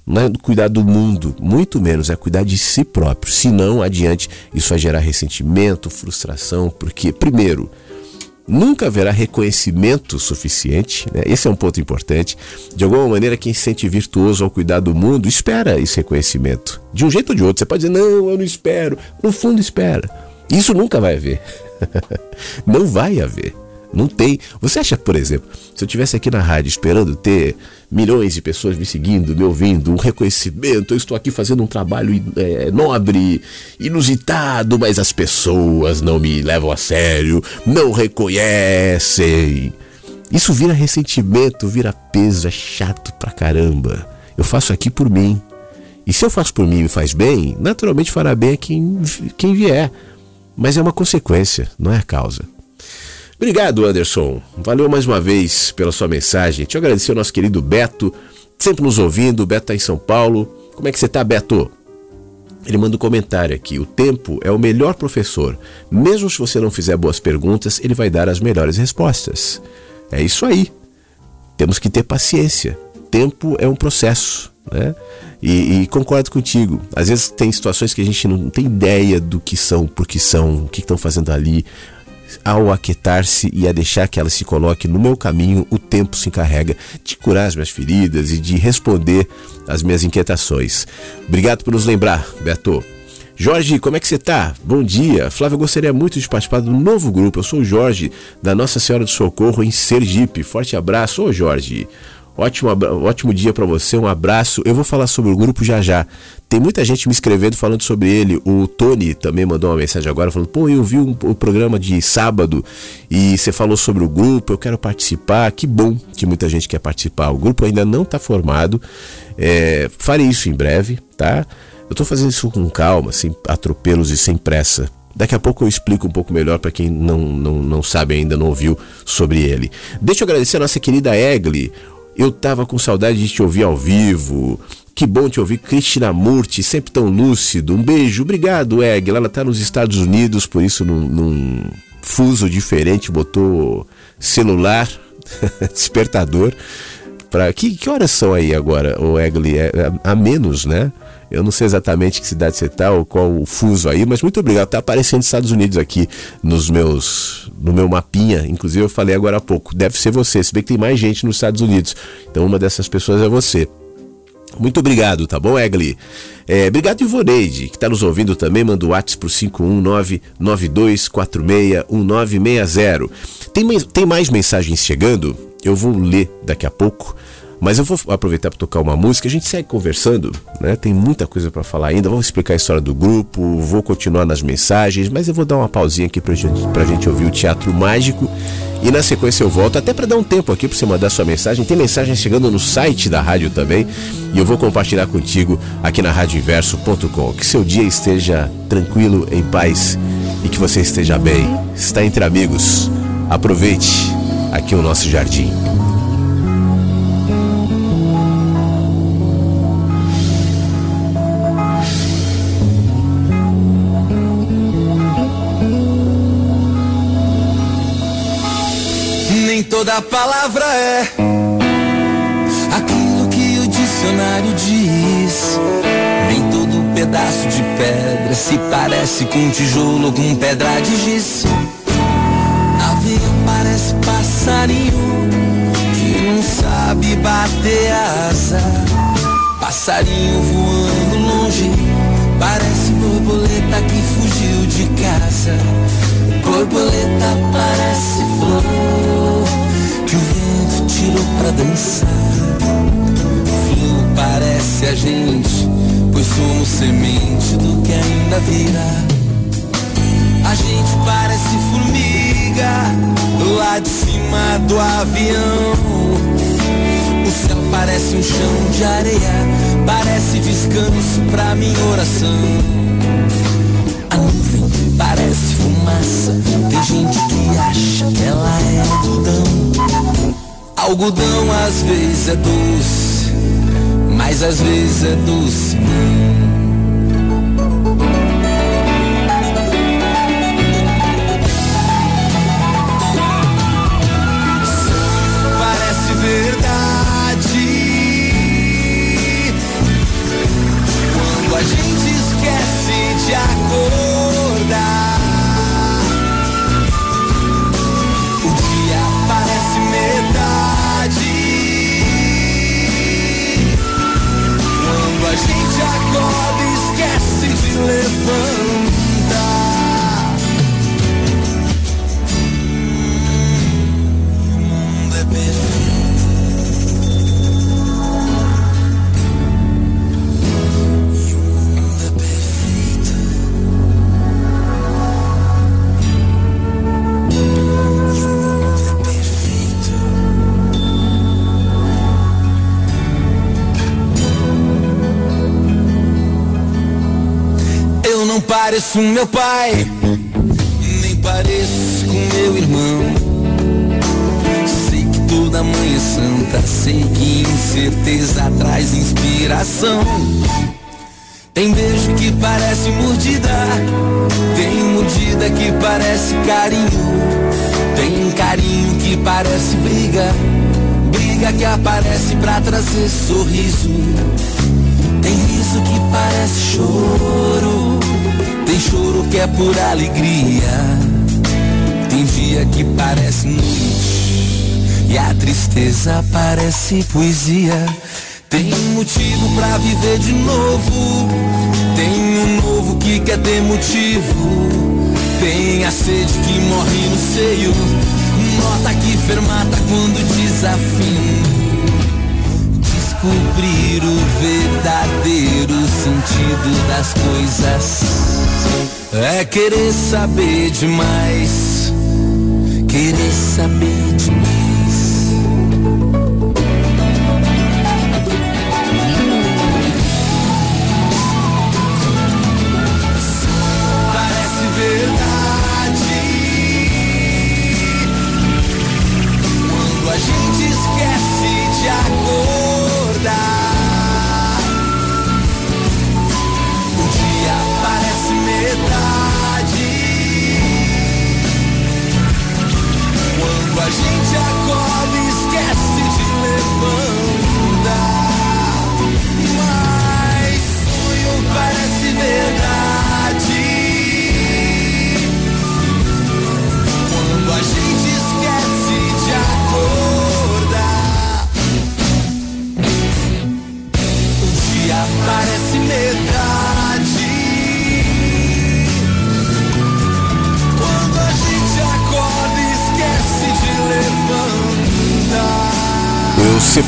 Não é cuidar do mundo, muito menos é cuidar de si próprio. Se não, adiante, isso vai gerar ressentimento, frustração, porque, primeiro, nunca haverá reconhecimento suficiente, né? esse é um ponto importante. De alguma maneira, quem se sente virtuoso ao cuidar do mundo espera esse reconhecimento. De um jeito ou de outro, você pode dizer, não, eu não espero. No fundo, espera. Isso nunca vai haver. [laughs] não vai haver. Não tem. Você acha, por exemplo, se eu tivesse aqui na rádio esperando ter milhões de pessoas me seguindo, me ouvindo, um reconhecimento, eu estou aqui fazendo um trabalho é, nobre, inusitado, mas as pessoas não me levam a sério, não reconhecem. Isso vira ressentimento, vira peso, é chato pra caramba. Eu faço aqui por mim. E se eu faço por mim e me faz bem, naturalmente fará bem a quem, quem vier. Mas é uma consequência, não é a causa. Obrigado, Anderson. Valeu mais uma vez pela sua mensagem. Te agradecer ao nosso querido Beto, sempre nos ouvindo. O Beto está em São Paulo. Como é que você está, Beto? Ele manda um comentário aqui. O tempo é o melhor professor. Mesmo se você não fizer boas perguntas, ele vai dar as melhores respostas. É isso aí. Temos que ter paciência. Tempo é um processo, né? E, e, concordo contigo. Às vezes tem situações que a gente não tem ideia do que são, por que são, o que estão fazendo ali ao aquietar-se e a deixar que ela se coloque no meu caminho, o tempo se encarrega de curar as minhas feridas e de responder às minhas inquietações. Obrigado por nos lembrar, Beto. Jorge, como é que você está? Bom dia. Flávio, eu gostaria muito de participar do novo grupo. Eu sou o Jorge, da Nossa Senhora do Socorro, em Sergipe. Forte abraço. Ô, Jorge. Ótimo, ótimo dia para você, um abraço. Eu vou falar sobre o grupo já já. Tem muita gente me escrevendo falando sobre ele. O Tony também mandou uma mensagem agora falando: pô, eu vi um, o programa de sábado e você falou sobre o grupo, eu quero participar. Que bom que muita gente quer participar. O grupo ainda não está formado. É, farei isso em breve, tá? Eu estou fazendo isso com calma, sem atropelos e sem pressa. Daqui a pouco eu explico um pouco melhor para quem não, não, não sabe ainda, não ouviu sobre ele. Deixa eu agradecer a nossa querida Egli. Eu tava com saudade de te ouvir ao vivo. Que bom te ouvir, Cristina Murti, sempre tão lúcido. Um beijo, obrigado, Egg. Ela tá nos Estados Unidos, por isso num, num fuso diferente, botou celular, [laughs] despertador. Pra... Que, que horas são aí agora, o Egli? É, a menos, né? Eu não sei exatamente que cidade você tá ou qual o fuso aí, mas muito obrigado. Tá aparecendo Estados Unidos aqui nos meus no meu mapinha. Inclusive eu falei agora há pouco. Deve ser você, se bem que tem mais gente nos Estados Unidos. Então uma dessas pessoas é você. Muito obrigado, tá bom, Egli? É, obrigado, Ivoneide, que está nos ouvindo também. Manda o WhatsApp por 51992461960. Tem, tem mais mensagens chegando? Eu vou ler daqui a pouco. Mas eu vou aproveitar para tocar uma música, a gente segue conversando, né? Tem muita coisa para falar ainda. Vou explicar a história do grupo, vou continuar nas mensagens, mas eu vou dar uma pausinha aqui pra gente, gente ouvir o Teatro Mágico. E na sequência eu volto, até para dar um tempo aqui para você mandar sua mensagem. Tem mensagem chegando no site da rádio também. E eu vou compartilhar contigo aqui na radioinverso.com. Que seu dia esteja tranquilo, em paz e que você esteja bem. Está entre amigos. Aproveite aqui o nosso jardim. Toda palavra é aquilo que o dicionário diz. Nem todo pedaço de pedra se parece com um tijolo com pedra de giz. Avião parece passarinho que não sabe bater asa. Passarinho voando longe, parece borboleta que fugiu de casa. Borboleta parece flor que o vento tirou pra dançar. Flor parece a gente, pois somos semente do que ainda virá. A gente parece formiga lá de cima do avião. O céu parece um chão de areia, parece descanso pra minha oração. Algodão às vezes é doce, mas às vezes é doce não. Pareço meu pai, nem pareço com meu irmão. Sei que toda manhã santa, sei que incerteza traz inspiração. Tem beijo que parece mordida, tem mordida que parece carinho, tem carinho que parece briga, briga que aparece pra trazer sorriso. Tem riso que parece choro, tem choro que é por alegria. Tem dia que parece noite e a tristeza parece poesia. Tem motivo pra viver de novo, tem um novo que quer ter motivo. Tem a sede que morre no seio, nota que fermata quando desafio descobrir o verdadeiro sentido das coisas. É querer saber demais, querer saber demais.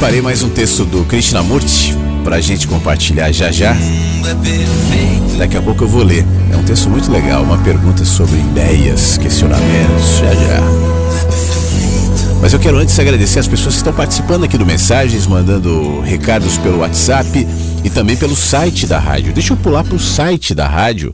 Separei mais um texto do Krishnamurti pra gente compartilhar já já. Daqui a pouco eu vou ler. É um texto muito legal, uma pergunta sobre ideias, questionamentos, já já. Mas eu quero antes agradecer as pessoas que estão participando aqui do Mensagens, mandando recados pelo WhatsApp e também pelo site da rádio. Deixa eu pular pro site da rádio.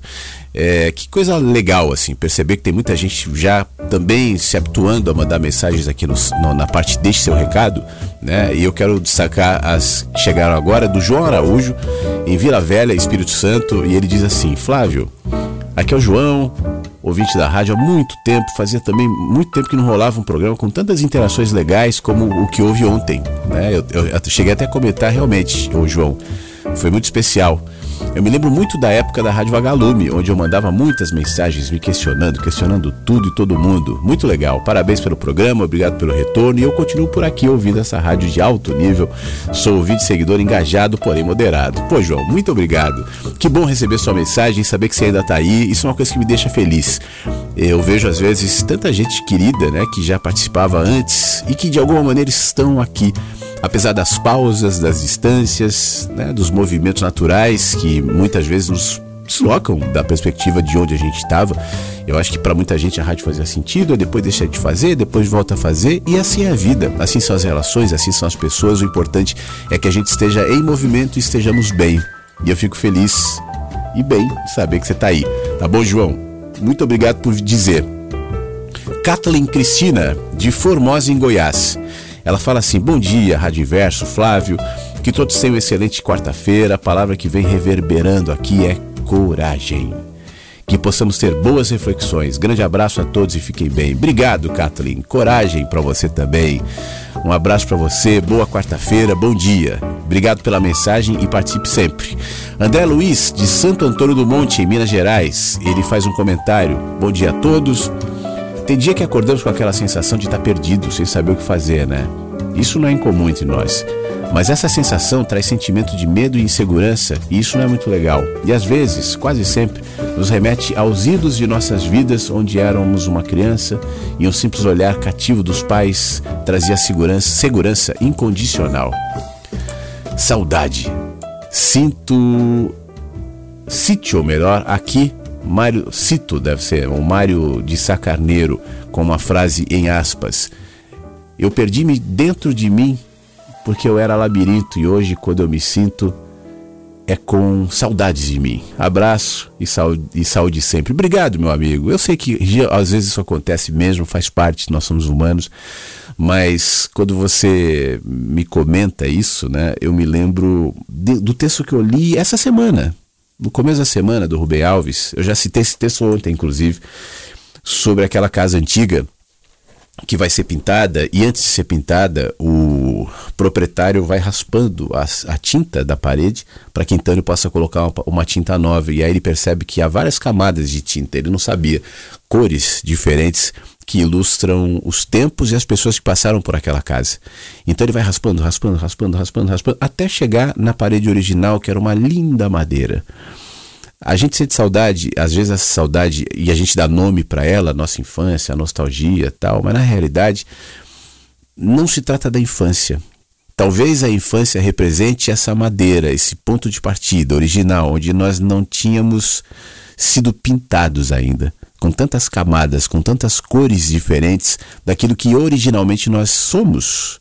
É, que coisa legal, assim, perceber que tem muita gente já também se habituando a mandar mensagens aqui no- no- na parte Deixe seu recado, né? E eu quero destacar as que chegaram agora do João Araújo, em Vila Velha, Espírito Santo, e ele diz assim: Flávio, aqui é o João, ouvinte da rádio há muito tempo, fazia também muito tempo que não rolava um programa com tantas interações legais como o que houve ontem, né? Eu, eu- eu cheguei até a comentar realmente, ô João, foi muito especial. Eu me lembro muito da época da Rádio Vagalume, onde eu mandava muitas mensagens me questionando, questionando tudo e todo mundo. Muito legal. Parabéns pelo programa, obrigado pelo retorno e eu continuo por aqui ouvindo essa rádio de alto nível. Sou ouvinte e seguidor engajado, porém moderado. Pô, João, muito obrigado. Que bom receber sua mensagem, saber que você ainda tá aí. Isso é uma coisa que me deixa feliz. Eu vejo às vezes tanta gente querida, né, que já participava antes e que de alguma maneira estão aqui apesar das pausas, das distâncias, né, dos movimentos naturais que muitas vezes nos deslocam da perspectiva de onde a gente estava. Eu acho que para muita gente a rádio fazia sentido, depois deixa de fazer, depois volta a fazer, e assim é a vida, assim são as relações, assim são as pessoas. O importante é que a gente esteja em movimento e estejamos bem. E eu fico feliz e bem de saber que você está aí. Tá bom, João? Muito obrigado por dizer. Kathleen Cristina, de Formosa, em Goiás. Ela fala assim: Bom dia, Rádio Flávio. Que todos tenham excelente quarta-feira. A palavra que vem reverberando aqui é coragem. Que possamos ter boas reflexões. Grande abraço a todos e fiquem bem. Obrigado, Kathleen. Coragem para você também. Um abraço para você. Boa quarta-feira. Bom dia. Obrigado pela mensagem e participe sempre. André Luiz, de Santo Antônio do Monte, em Minas Gerais. Ele faz um comentário. Bom dia a todos. Tem dia que acordamos com aquela sensação de estar perdido, sem saber o que fazer, né? Isso não é incomum entre nós. Mas essa sensação traz sentimento de medo e insegurança, e isso não é muito legal. E às vezes, quase sempre, nos remete aos idos de nossas vidas, onde éramos uma criança e um simples olhar cativo dos pais trazia segurança, segurança incondicional. Saudade. Sinto. Sítio, melhor, aqui Mário Cito, deve ser, o Mário de Sacarneiro, com uma frase em aspas. Eu perdi-me dentro de mim porque eu era labirinto e hoje, quando eu me sinto, é com saudades de mim. Abraço e saúde, e saúde sempre. Obrigado, meu amigo. Eu sei que às vezes isso acontece mesmo, faz parte, nós somos humanos, mas quando você me comenta isso, né, eu me lembro de, do texto que eu li essa semana, no começo da semana, do Rubem Alves. Eu já citei esse texto ontem, inclusive, sobre aquela casa antiga que vai ser pintada e antes de ser pintada o proprietário vai raspando a, a tinta da parede para que então ele possa colocar uma, uma, tinta nova e aí ele percebe que há várias camadas de tinta ele não sabia cores diferentes que ilustram os tempos e as pessoas que passaram por aquela casa. Então ele vai raspando raspando raspando raspando raspando até chegar na parede original que era uma linda madeira. A gente sente saudade, às vezes essa saudade, e a gente dá nome para ela, nossa infância, a nostalgia tal, mas na realidade não se trata da infância. Talvez a infância represente essa madeira, esse ponto de partida original, onde nós não tínhamos sido pintados ainda, com tantas camadas, com tantas cores diferentes daquilo que originalmente nós somos.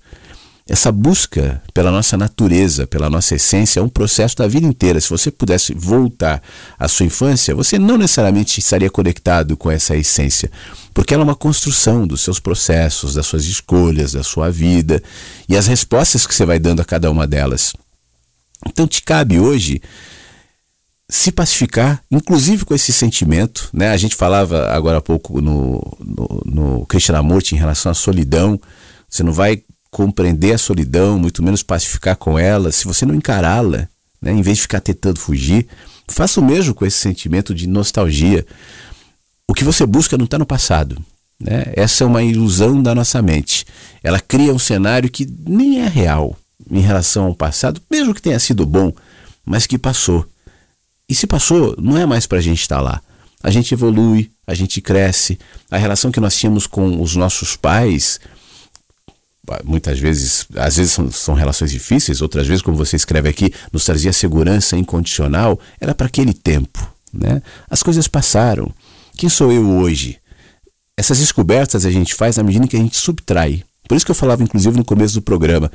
Essa busca pela nossa natureza, pela nossa essência, é um processo da vida inteira. Se você pudesse voltar à sua infância, você não necessariamente estaria conectado com essa essência, porque ela é uma construção dos seus processos, das suas escolhas, da sua vida e as respostas que você vai dando a cada uma delas. Então te cabe hoje se pacificar, inclusive com esse sentimento. Né? A gente falava agora há pouco no, no, no Krishnamurti em relação à solidão. Você não vai compreender a solidão, muito menos pacificar com ela, se você não encará-la, né, em vez de ficar tentando fugir, faça o mesmo com esse sentimento de nostalgia. O que você busca não está no passado. Né? Essa é uma ilusão da nossa mente. Ela cria um cenário que nem é real em relação ao passado, mesmo que tenha sido bom, mas que passou. E se passou, não é mais para a gente estar tá lá. A gente evolui, a gente cresce. A relação que nós tínhamos com os nossos pais muitas vezes, às vezes são, são, relações difíceis, outras vezes, como você escreve aqui, nos trazia segurança incondicional, era para aquele tempo. Né? As coisas passaram. Quem sou eu hoje? Essas descobertas a gente faz à medida que a gente subtrai. Por isso que eu falava, inclusive, no começo do programa.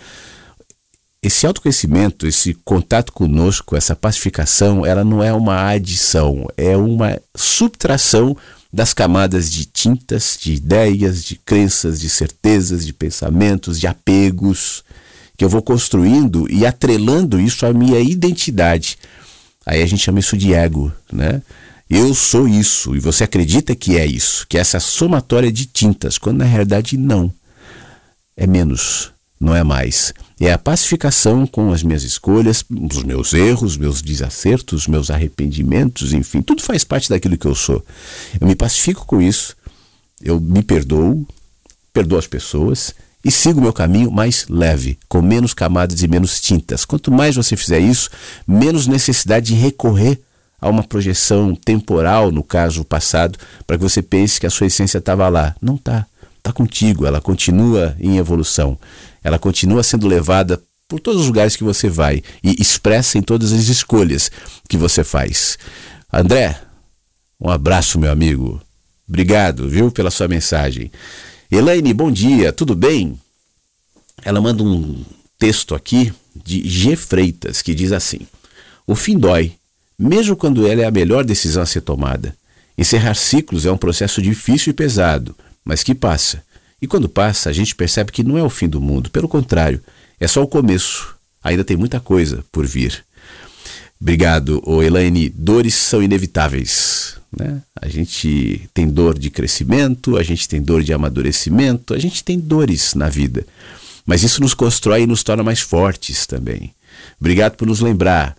Esse autoconhecimento, esse contato conosco, essa pacificação, ela não é uma adição, é uma subtração das camadas de tintas, de ideias, de crenças, de certezas, de pensamentos, de apegos, que eu vou construindo e atrelando isso à minha identidade. Aí a gente chama isso de ego, né? Eu sou isso e você acredita que é isso, que é essa somatória de tintas, quando na realidade não. É menos, não é mais. É a pacificação com as minhas escolhas, os meus erros, meus desacertos, meus arrependimentos, enfim, tudo faz parte daquilo que eu sou. Eu me pacifico com isso, eu me perdoo, perdoo as pessoas e sigo o meu caminho mais leve, com menos camadas e menos tintas. Quanto mais você fizer isso, menos necessidade de recorrer a uma projeção temporal, no caso passado, para que você pense que a sua essência estava lá. Não está. Está contigo, ela continua em evolução ela continua sendo levada por todos os lugares que você vai e expressa em todas as escolhas que você faz. André, um abraço, meu amigo. Obrigado, viu, pela sua mensagem. Elaine, bom dia, tudo bem? Ela manda um texto aqui de G. Freitas que diz assim: O fim dói, mesmo quando ela é a melhor decisão a ser tomada. Encerrar ciclos é um processo difícil e pesado, mas que passa. E quando passa, a gente percebe que não é o fim do mundo, pelo contrário, é só o começo. Ainda tem muita coisa por vir. Obrigado, ô Elaine. Dores são inevitáveis. Né? A gente tem dor de crescimento, a gente tem dor de amadurecimento, a gente tem dores na vida. Mas isso nos constrói e nos torna mais fortes também. Obrigado por nos lembrar.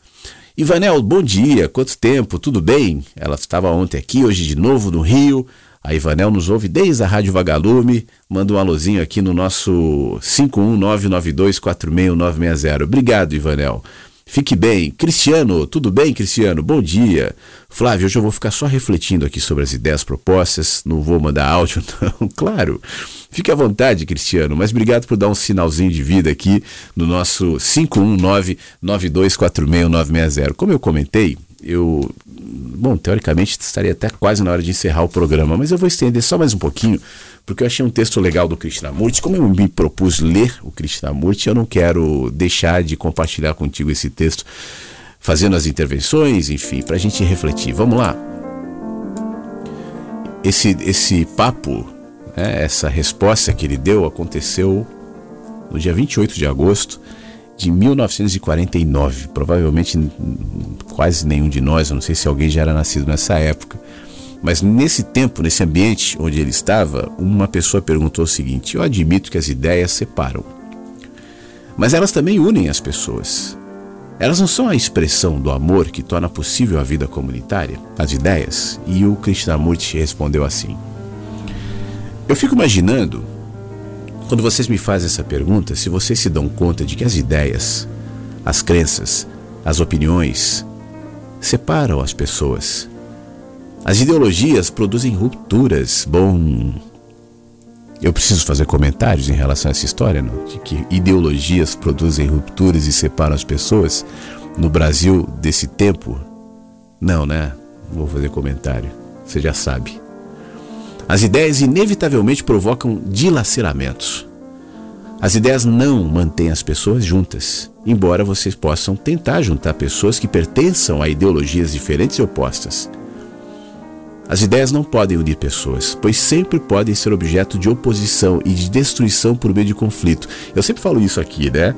Ivanel, bom dia, quanto tempo, tudo bem? Ela estava ontem aqui, hoje de novo no Rio. A Ivanel nos ouve desde a Rádio Vagalume. Manda um alôzinho aqui no nosso 51992461960. Obrigado, Ivanel. Fique bem. Cristiano, tudo bem, Cristiano? Bom dia. Flávio, hoje eu vou ficar só refletindo aqui sobre as ideias propostas, não vou mandar áudio, [laughs] não. Claro. Fique à vontade, Cristiano, mas obrigado por dar um sinalzinho de vida aqui no nosso 519-9246-960. Como eu comentei, eu, bom, teoricamente estaria até quase na hora de encerrar o programa, mas eu vou estender só mais um pouquinho porque eu achei um texto legal do Krishnamurti. Como eu me propus ler o Krishnamurti, eu não quero deixar de compartilhar contigo esse texto, fazendo as intervenções, enfim, para a gente refletir. Vamos lá? Esse, esse papo, né, essa resposta que ele deu aconteceu no dia 28 de agosto de 1949. Provavelmente quase nenhum de nós, eu não sei se alguém já era nascido nessa época mas nesse tempo, nesse ambiente onde ele estava, uma pessoa perguntou o seguinte: Eu admito que as ideias separam, mas elas também unem as pessoas. Elas não são a expressão do amor que torna possível a vida comunitária, as ideias? E o Krishnamurti respondeu assim: Eu fico imaginando, quando vocês me fazem essa pergunta, se vocês se dão conta de que as ideias, as crenças, as opiniões separam as pessoas as ideologias produzem rupturas. Bom, eu preciso fazer comentários em relação a essa história, não? de que ideologias produzem rupturas e separam as pessoas no Brasil desse tempo? Não, né? Não vou fazer comentário. Você já sabe. As ideias inevitavelmente provocam dilaceramentos. As ideias não mantêm as pessoas juntas, embora vocês possam tentar juntar pessoas que pertençam a ideologias diferentes e opostas. As ideias não podem unir pessoas, pois sempre podem ser objeto de oposição e de destruição por meio de conflito. Eu sempre falo isso aqui, né?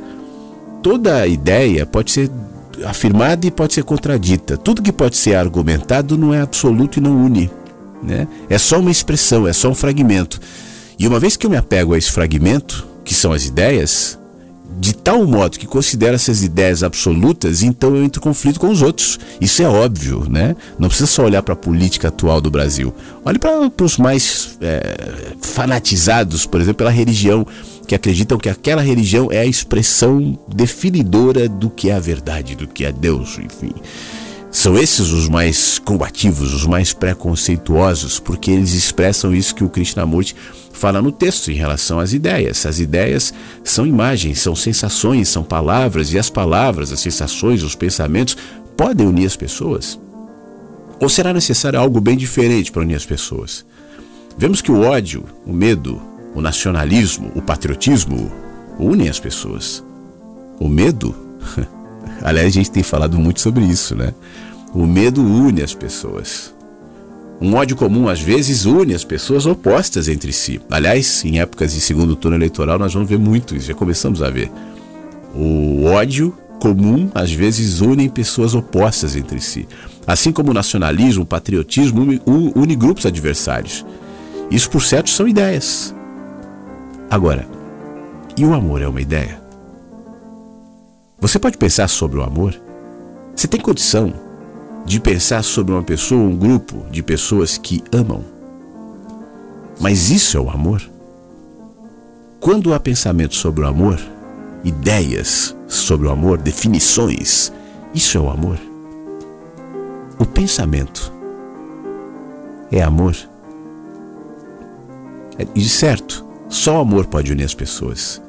Toda ideia pode ser afirmada e pode ser contradita. Tudo que pode ser argumentado não é absoluto e não une. Né? É só uma expressão, é só um fragmento. E uma vez que eu me apego a esse fragmento, que são as ideias, de tal modo que considera essas ideias absolutas, então eu entro em conflito com os outros. Isso é óbvio, né? Não precisa só olhar para a política atual do Brasil. Olhe para os mais é, fanatizados, por exemplo, pela religião, que acreditam que aquela religião é a expressão definidora do que é a verdade, do que é Deus, enfim. São esses os mais combativos, os mais preconceituosos, porque eles expressam isso que o Krishnamurti fala no texto em relação às ideias. As ideias são imagens, são sensações, são palavras, e as palavras, as sensações, os pensamentos podem unir as pessoas? Ou será necessário algo bem diferente para unir as pessoas? Vemos que o ódio, o medo, o nacionalismo, o patriotismo unem as pessoas. O medo, [laughs] aliás, a gente tem falado muito sobre isso, né? O medo une as pessoas. Um ódio comum às vezes une as pessoas opostas entre si. Aliás, em épocas de segundo turno eleitoral nós vamos ver muito isso, já começamos a ver. O ódio comum às vezes une pessoas opostas entre si. Assim como o nacionalismo, o patriotismo une grupos adversários. Isso por certo são ideias. Agora, e o amor é uma ideia? Você pode pensar sobre o amor? Você tem condição de pensar sobre uma pessoa, um grupo de pessoas que amam. Mas isso é o amor? Quando há pensamento sobre o amor, ideias sobre o amor, definições, isso é o amor? O pensamento é amor? É, e de certo, só o amor pode unir as pessoas,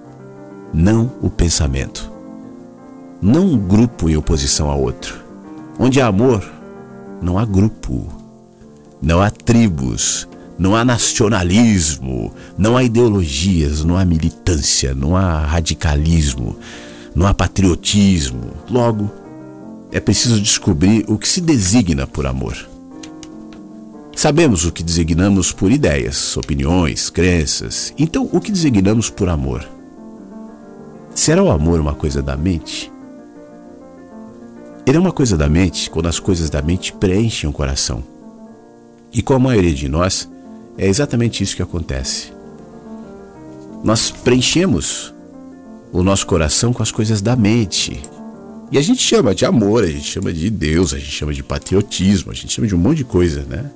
não o pensamento. Não um grupo em oposição a outro. Onde há amor, não há grupo, não há tribos, não há nacionalismo, não há ideologias, não há militância, não há radicalismo, não há patriotismo. Logo, é preciso descobrir o que se designa por amor. Sabemos o que designamos por ideias, opiniões, crenças. Então, o que designamos por amor? Será o amor uma coisa da mente? Ele é uma coisa da mente quando as coisas da mente preenchem o coração. E com a maioria de nós, é exatamente isso que acontece. Nós preenchemos o nosso coração com as coisas da mente. E a gente chama de amor, a gente chama de Deus, a gente chama de patriotismo, a gente chama de um monte de coisa, né?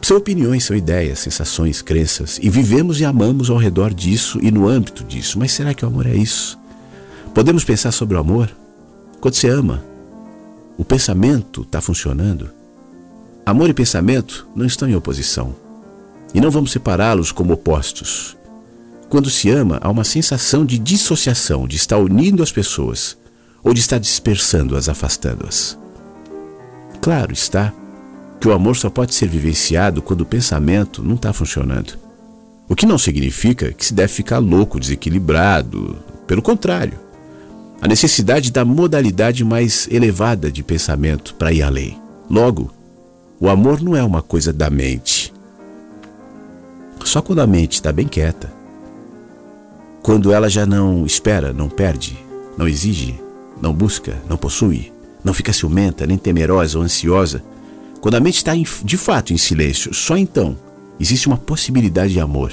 São opiniões, são ideias, sensações, crenças. E vivemos e amamos ao redor disso e no âmbito disso. Mas será que o amor é isso? Podemos pensar sobre o amor? Quando você ama, o pensamento está funcionando? Amor e pensamento não estão em oposição. E não vamos separá-los como opostos. Quando se ama, há uma sensação de dissociação, de estar unindo as pessoas ou de estar dispersando-as, afastando-as. Claro está que o amor só pode ser vivenciado quando o pensamento não está funcionando. O que não significa que se deve ficar louco, desequilibrado. Pelo contrário, a necessidade da modalidade mais elevada de pensamento para ir além. Logo, o amor não é uma coisa da mente. Só quando a mente está bem quieta, quando ela já não espera, não perde, não exige, não busca, não possui, não fica ciumenta, nem temerosa ou ansiosa, quando a mente está de fato em silêncio, só então existe uma possibilidade de amor.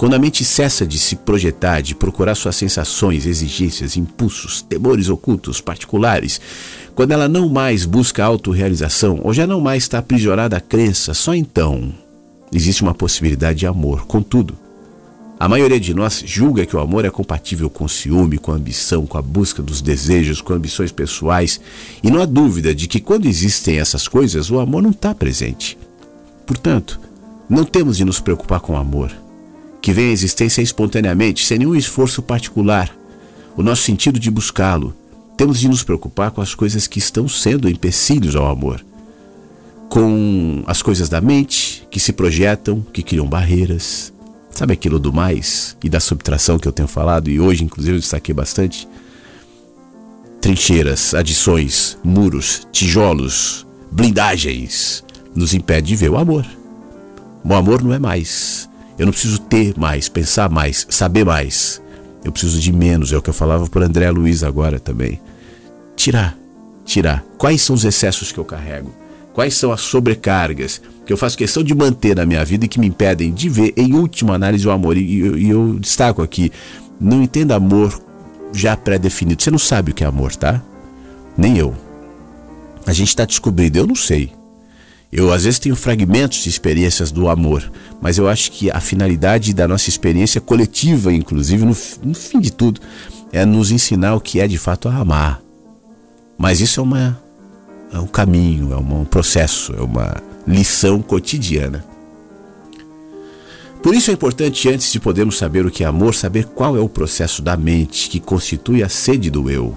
Quando a mente cessa de se projetar, de procurar suas sensações, exigências, impulsos, temores ocultos, particulares, quando ela não mais busca autorrealização ou já não mais está aprisionada à crença, só então existe uma possibilidade de amor. Contudo, a maioria de nós julga que o amor é compatível com o ciúme, com a ambição, com a busca dos desejos, com ambições pessoais. E não há dúvida de que quando existem essas coisas, o amor não está presente. Portanto, não temos de nos preocupar com o amor, que vem à existência espontaneamente, sem nenhum esforço particular. O nosso sentido de buscá-lo. Temos de nos preocupar com as coisas que estão sendo empecilhos ao amor. Com as coisas da mente, que se projetam, que criam barreiras Sabe aquilo do mais e da subtração que eu tenho falado e hoje, inclusive, eu destaquei bastante? Trincheiras, adições, muros, tijolos, blindagens nos impede de ver o amor. O amor não é mais. Eu não preciso ter mais, pensar mais, saber mais. Eu preciso de menos, é o que eu falava para André Luiz agora também. Tirar, tirar. Quais são os excessos que eu carrego? Quais são as sobrecargas que eu faço questão de manter na minha vida e que me impedem de ver, em última análise, o amor? E, e eu destaco aqui: não entenda amor já pré-definido. Você não sabe o que é amor, tá? Nem eu. A gente está descobrindo, eu não sei. Eu às vezes tenho fragmentos de experiências do amor, mas eu acho que a finalidade da nossa experiência coletiva, inclusive no, no fim de tudo, é nos ensinar o que é de fato amar. Mas isso é uma é um caminho, é um processo, é uma lição cotidiana. Por isso é importante, antes de podermos saber o que é amor, saber qual é o processo da mente que constitui a sede do eu.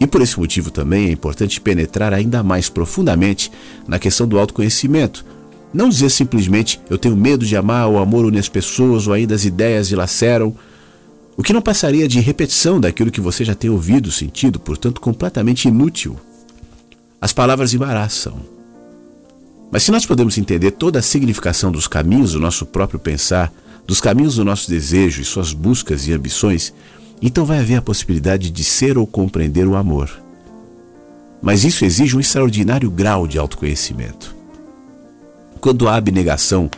E por esse motivo também é importante penetrar ainda mais profundamente na questão do autoconhecimento. Não dizer simplesmente eu tenho medo de amar, o amor une as pessoas, ou ainda as ideias dilaceram. O que não passaria de repetição daquilo que você já tem ouvido, sentido, portanto completamente inútil. As palavras embaraçam. Mas se nós podemos entender toda a significação dos caminhos do nosso próprio pensar, dos caminhos do nosso desejo e suas buscas e ambições, então vai haver a possibilidade de ser ou compreender o amor. Mas isso exige um extraordinário grau de autoconhecimento. Quando há abnegação,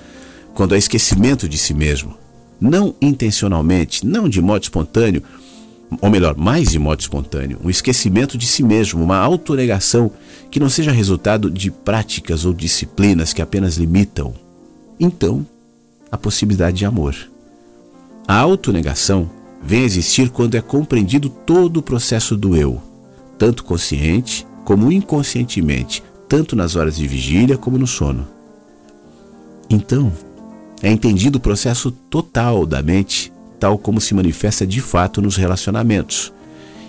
quando há esquecimento de si mesmo, não intencionalmente, não de modo espontâneo, ou melhor, mais de modo espontâneo, um esquecimento de si mesmo, uma autonegação que não seja resultado de práticas ou disciplinas que apenas limitam. Então, a possibilidade de amor. A autonegação vem a existir quando é compreendido todo o processo do eu, tanto consciente como inconscientemente, tanto nas horas de vigília como no sono. Então, é entendido o processo total da mente tal como se manifesta de fato nos relacionamentos.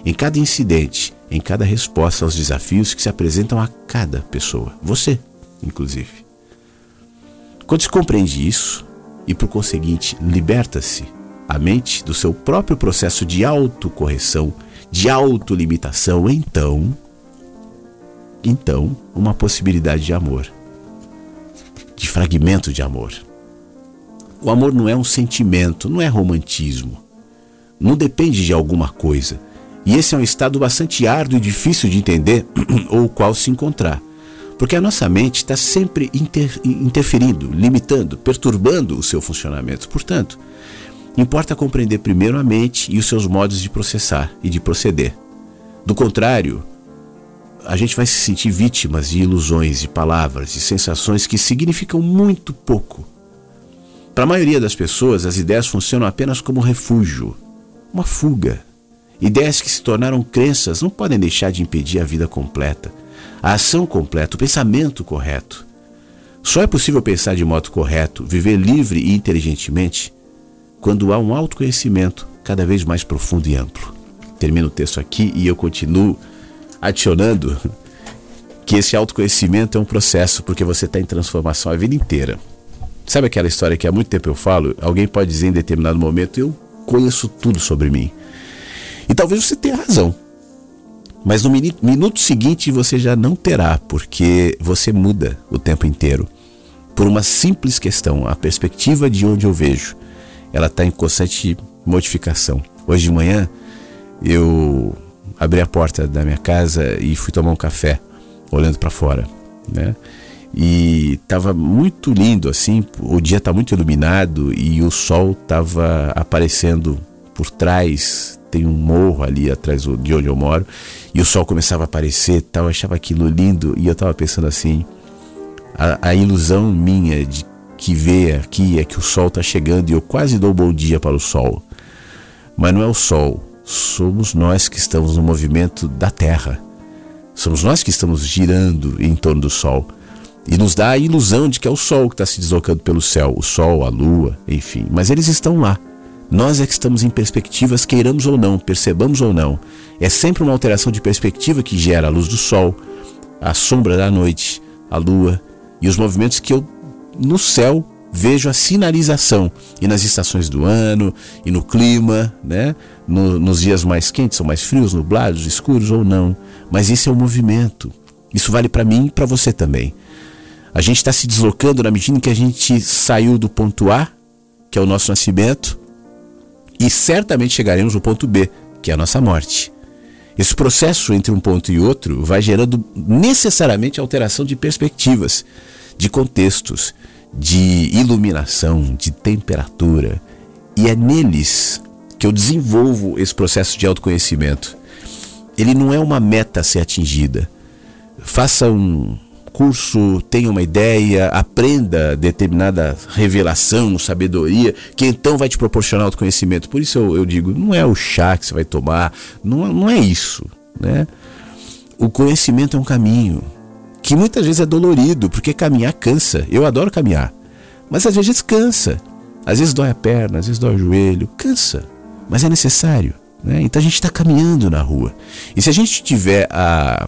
em cada incidente, em cada resposta aos desafios que se apresentam a cada pessoa, você, inclusive. Quando se compreende isso, e por conseguinte liberta-se a mente do seu próprio processo de autocorreção, de autolimitação, então, então, uma possibilidade de amor, de fragmento de amor. O amor não é um sentimento, não é romantismo. Não depende de alguma coisa. E esse é um estado bastante árduo e difícil de entender [clears throat] ou o qual se encontrar. Porque a nossa mente está sempre inter, interferindo, limitando, perturbando o seu funcionamento. Portanto, importa compreender primeiro a mente e os seus modos de processar e de proceder. Do contrário, a gente vai se sentir vítimas de ilusões, de palavras, de sensações que significam muito pouco. Para a maioria das pessoas, as ideias funcionam apenas como refúgio, uma fuga. Ideias que se tornaram crenças não podem deixar de impedir a vida completa a ação completa, o pensamento correto. Só é possível pensar de modo correto, viver livre e inteligentemente, quando há um autoconhecimento cada vez mais profundo e amplo. Termino o texto aqui e eu continuo adicionando que esse autoconhecimento é um processo, porque você está em transformação a vida inteira. Sabe aquela história que há muito tempo eu falo? Alguém pode dizer em determinado momento: Eu conheço tudo sobre mim. E talvez você tenha razão. Mas no minuto seguinte você já não terá, porque você muda o tempo inteiro. Por uma simples questão, a perspectiva de onde eu vejo, ela está em constante modificação. Hoje de manhã eu abri a porta da minha casa e fui tomar um café, olhando para fora, né? E estava muito lindo assim, o dia está muito iluminado e o sol estava aparecendo por trás tem um morro ali atrás de onde eu moro, e o sol começava a aparecer tal, eu achava aquilo lindo, e eu estava pensando assim, a, a, ilusão minha de que vê aqui é que o sol está chegando e eu quase dou bom dia para o sol. Mas não é o sol, somos nós que estamos no movimento da Terra. Somos nós que estamos girando em torno do sol. E nos dá a ilusão de que é o sol que está se deslocando pelo céu, o sol, a lua, enfim. Mas eles estão lá. Nós é que estamos em perspectivas, queiramos ou não, percebamos ou não. É sempre uma alteração de perspectiva que gera a luz do sol, a sombra da noite, a lua e os movimentos que eu no céu vejo a sinalização e nas estações do ano e no clima, né? No, nos dias mais quentes ou mais frios, nublados, escuros ou não. Mas isso é o movimento. Isso vale para mim e para você também. A gente está se deslocando na medida em que a gente saiu do ponto A, que é o nosso nascimento, e certamente chegaremos ao ponto B, que é a nossa morte. Esse processo entre um ponto e outro vai gerando necessariamente alteração de perspectivas, de contextos, de iluminação, de temperatura. E é neles que eu desenvolvo esse processo de autoconhecimento. Ele não é uma meta a ser atingida. Faça um, curso, tenha uma ideia, aprenda determinada revelação, sabedoria, que então vai te proporcionar autoconhecimento. Por isso eu, eu digo, não é o chá que você vai tomar, não, não é isso. Né? O conhecimento é um caminho que muitas vezes é dolorido, porque caminhar cansa. Eu adoro caminhar, mas às vezes cansa. Às vezes dói a perna, às vezes dói o joelho, cansa, mas é necessário. Né? Então a gente está caminhando na rua. E se a gente tiver a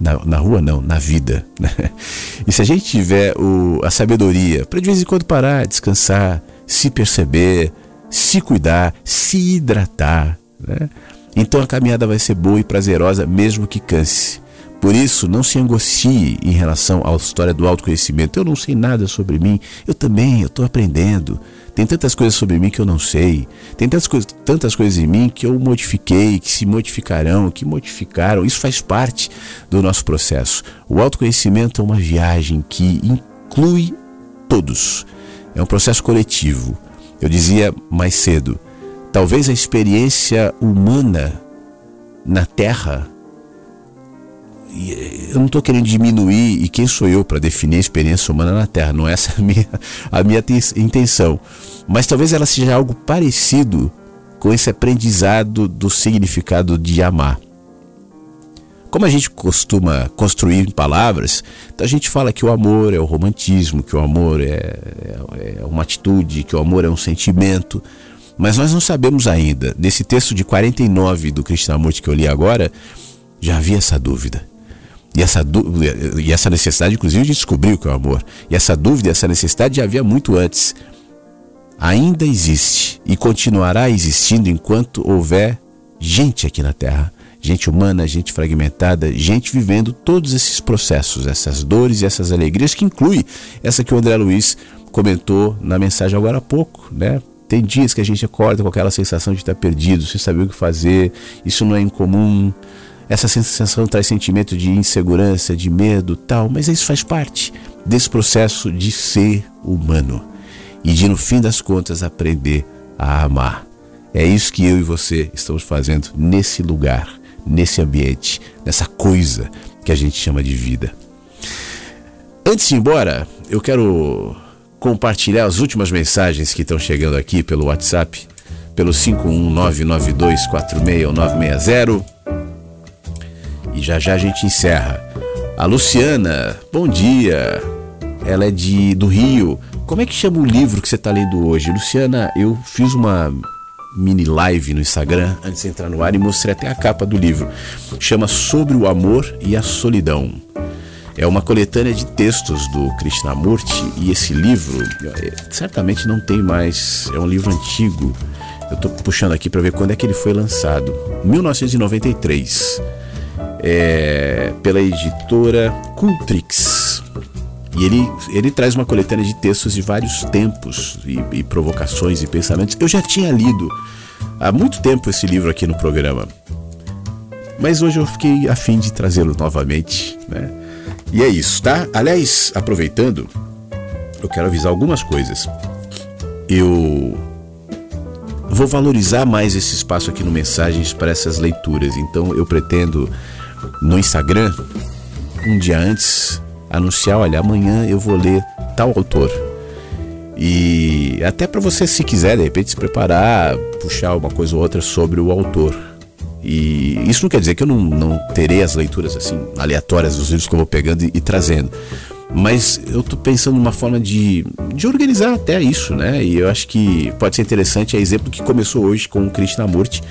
na, na rua não, na vida. Né? [laughs] E se a gente tiver o, a sabedoria para de vez em quando parar, descansar, se perceber, se cuidar, se hidratar, né? então a caminhada vai ser boa e prazerosa, mesmo que canse. Por isso, não se angustie em relação à história do autoconhecimento. Eu não sei nada sobre mim. Eu também, eu estou aprendendo. Tem tantas coisas sobre mim que eu não sei. Tem tantas, tantas coisas em mim que eu modifiquei, que se modificarão, que modificaram. Isso faz parte do nosso processo. O autoconhecimento é uma viagem que inclui todos. É um processo coletivo. Eu dizia mais cedo, talvez a experiência humana na Terra eu não estou querendo diminuir e quem sou eu para definir a experiência humana na Terra, não é essa a minha, [laughs] a minha intenção. Mas talvez ela seja algo parecido com esse aprendizado do significado de amar. Como a gente costuma construir em palavras, então a gente fala que o amor é o romantismo, que o amor é, é, é uma atitude, que o amor é um sentimento. Mas nós não sabemos ainda. Nesse texto de 49 do Krishnamurti que eu li agora, já havia essa dúvida. E essa, e essa necessidade, inclusive, de descobrir o que é o amor. E essa dúvida, essa necessidade já havia muito antes. Ainda existe e continuará existindo enquanto houver gente aqui na Terra. Gente humana, gente fragmentada, gente vivendo todos esses processos, essas dores e essas alegrias, que inclui essa que o André Luiz comentou na mensagem agora há pouco, né? Tem dias que a gente acorda com aquela sensação de estar perdido, sem saber o que fazer, isso não é incomum. Essa sensação traz sentimento de insegurança, de medo, tal, mas isso faz parte desse processo de ser humano e de, no fim das contas, aprender a amar. É isso que eu e você estamos fazendo nesse lugar, nesse ambiente, nessa coisa que a gente chama de vida. Antes de ir embora, eu quero compartilhar as últimas mensagens que estão chegando aqui pelo WhatsApp, pelo 51992461960. E já já a gente encerra. A Luciana, bom dia. Ela é de do Rio. Como é que chama o livro que você está lendo hoje? Luciana, eu fiz uma mini live no Instagram antes de entrar no ar e mostrei até a capa do livro. Chama Sobre o Amor e a Solidão. É uma coletânea de textos do Krishnamurti e esse livro é, certamente não tem mais, é um livro antigo. Eu estou puxando aqui para ver quando é que ele foi lançado. 1993. É, pela editora Cultrix. E ele, ele traz uma coletânea de textos de vários tempos e, e provocações e pensamentos. Eu já tinha lido há muito tempo esse livro aqui no programa. Mas hoje eu fiquei afim de trazê-lo novamente, né? E é isso, tá? Aliás, aproveitando, eu quero avisar algumas coisas. Eu vou valorizar mais esse espaço aqui no Mensagens para essas leituras. Então eu pretendo no Instagram, um dia antes, anunciar: olha, amanhã eu vou ler tal autor. E até para você, se quiser, de repente, se preparar, puxar uma coisa ou outra sobre o autor. E isso não quer dizer que eu não, não terei as leituras assim aleatórias dos livros que eu vou pegando e, e trazendo. Mas eu estou pensando numa forma de, de organizar até isso, né? E eu acho que pode ser interessante. É exemplo que começou hoje com o Krishnamurti.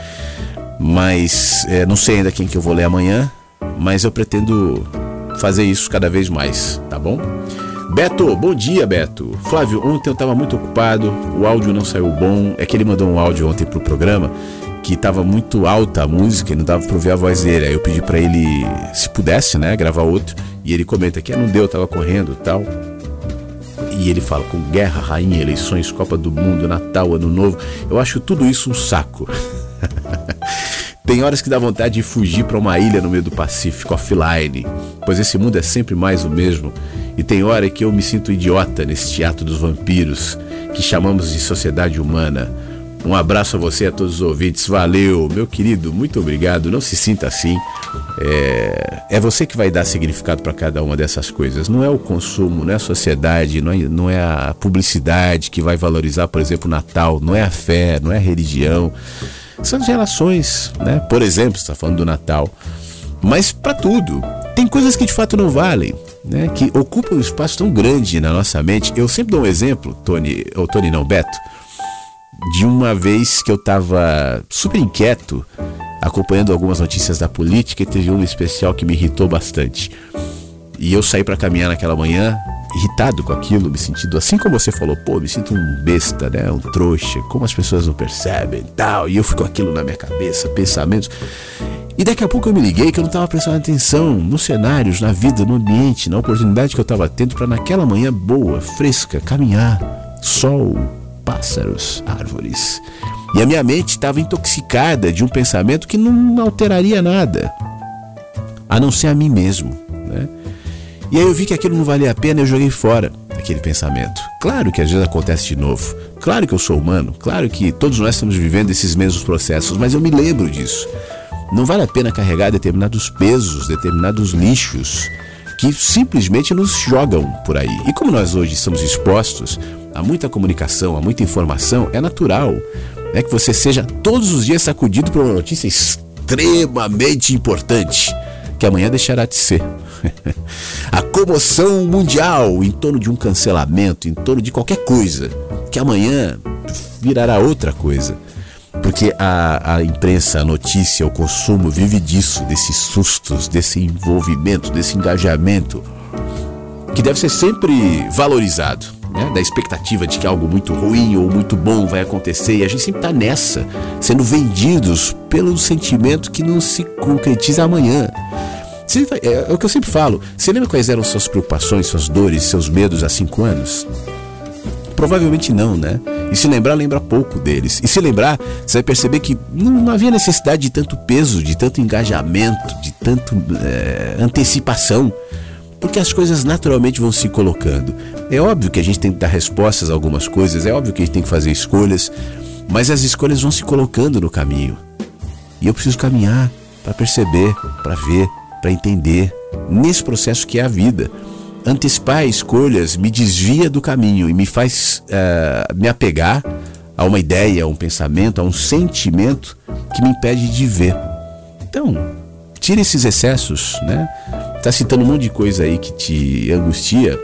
Mas é, não sei ainda quem que eu vou ler amanhã. Mas eu pretendo fazer isso cada vez mais, tá bom? Beto, bom dia, Beto. Flávio, ontem eu estava muito ocupado, o áudio não saiu bom. É que ele mandou um áudio ontem pro programa que estava muito alta a música e não dava para ouvir a voz dele. Aí eu pedi para ele, se pudesse, né, gravar outro. E ele comenta que ah, não deu, tava correndo tal. E ele fala com guerra, rainha, eleições, Copa do Mundo, Natal, Ano Novo. Eu acho tudo isso um saco. [laughs] Tem horas que dá vontade de fugir para uma ilha no meio do Pacífico, offline, pois esse mundo é sempre mais o mesmo. E tem hora que eu me sinto idiota nesse teatro dos vampiros que chamamos de sociedade humana um abraço a você, a todos os ouvintes. Valeu, meu querido, muito obrigado. Não se sinta assim. É, é você que vai dar significado para cada uma dessas coisas. Não é o consumo, não é a sociedade, não é, não é a publicidade que vai valorizar, por exemplo, o Natal. Não é a fé, não é a religião. São as relações, né? Por exemplo, está falando do Natal. Mas para tudo. Tem coisas que de fato não valem. Né, que ocupam um espaço tão grande na nossa mente. Eu sempre dou um exemplo, Tony, ou Tony não, Beto, de uma vez que eu estava super inquieto, acompanhando algumas notícias da política, e teve um especial que me irritou bastante. E eu saí para caminhar naquela manhã, irritado com aquilo, me sentindo assim como você falou, pô, me sinto um besta, né? Um trouxa, como as pessoas não percebem tal. E eu fico aquilo na minha cabeça, pensamentos. E daqui a pouco eu me liguei que eu não estava prestando atenção nos cenários, na vida, no ambiente, na oportunidade que eu estava tendo para naquela manhã boa, fresca, caminhar, sol, pássaros, árvores. E a minha mente estava intoxicada de um pensamento que não alteraria nada, a não ser a mim mesmo. Né? E aí eu vi que aquilo não valia a pena e eu joguei fora aquele pensamento. Claro que às vezes acontece de novo. Claro que eu sou humano. Claro que todos nós estamos vivendo esses mesmos processos, mas eu me lembro disso. Não vale a pena carregar determinados pesos, determinados lixos que simplesmente nos jogam por aí. E como nós hoje estamos expostos há muita comunicação, há muita informação, é natural né, que você seja todos os dias sacudido por uma notícia extremamente importante, que amanhã deixará de ser. [laughs] a comoção mundial em torno de um cancelamento, em torno de qualquer coisa, que amanhã virará outra coisa. Porque a, a imprensa, a notícia, o consumo vive disso, desses sustos, desse envolvimento, desse engajamento, que deve ser sempre valorizado. Né? Da expectativa de que algo muito ruim ou muito bom vai acontecer, e a gente sempre está nessa, sendo vendidos pelo sentimento que não se concretiza amanhã. É, é o que eu sempre falo. Você lembra quais eram suas preocupações, suas dores, seus medos há cinco anos? Provavelmente não, né? E se lembrar, lembra pouco deles. E se lembrar, você vai perceber que não havia necessidade de tanto peso, de tanto engajamento, de tanto é, antecipação. Porque as coisas naturalmente vão se colocando. É óbvio que a gente tem que dar respostas a algumas coisas, é óbvio que a gente tem que fazer escolhas, mas as escolhas vão se colocando no caminho. E eu preciso caminhar para perceber, para ver, para entender nesse processo que é a vida. Antecipar escolhas me desvia do caminho e me faz eh, me apegar a uma ideia, a um pensamento, a um sentimento que me impede de ver. Então, tira esses excessos, né? Tá citando um monte de coisa aí que te angustia.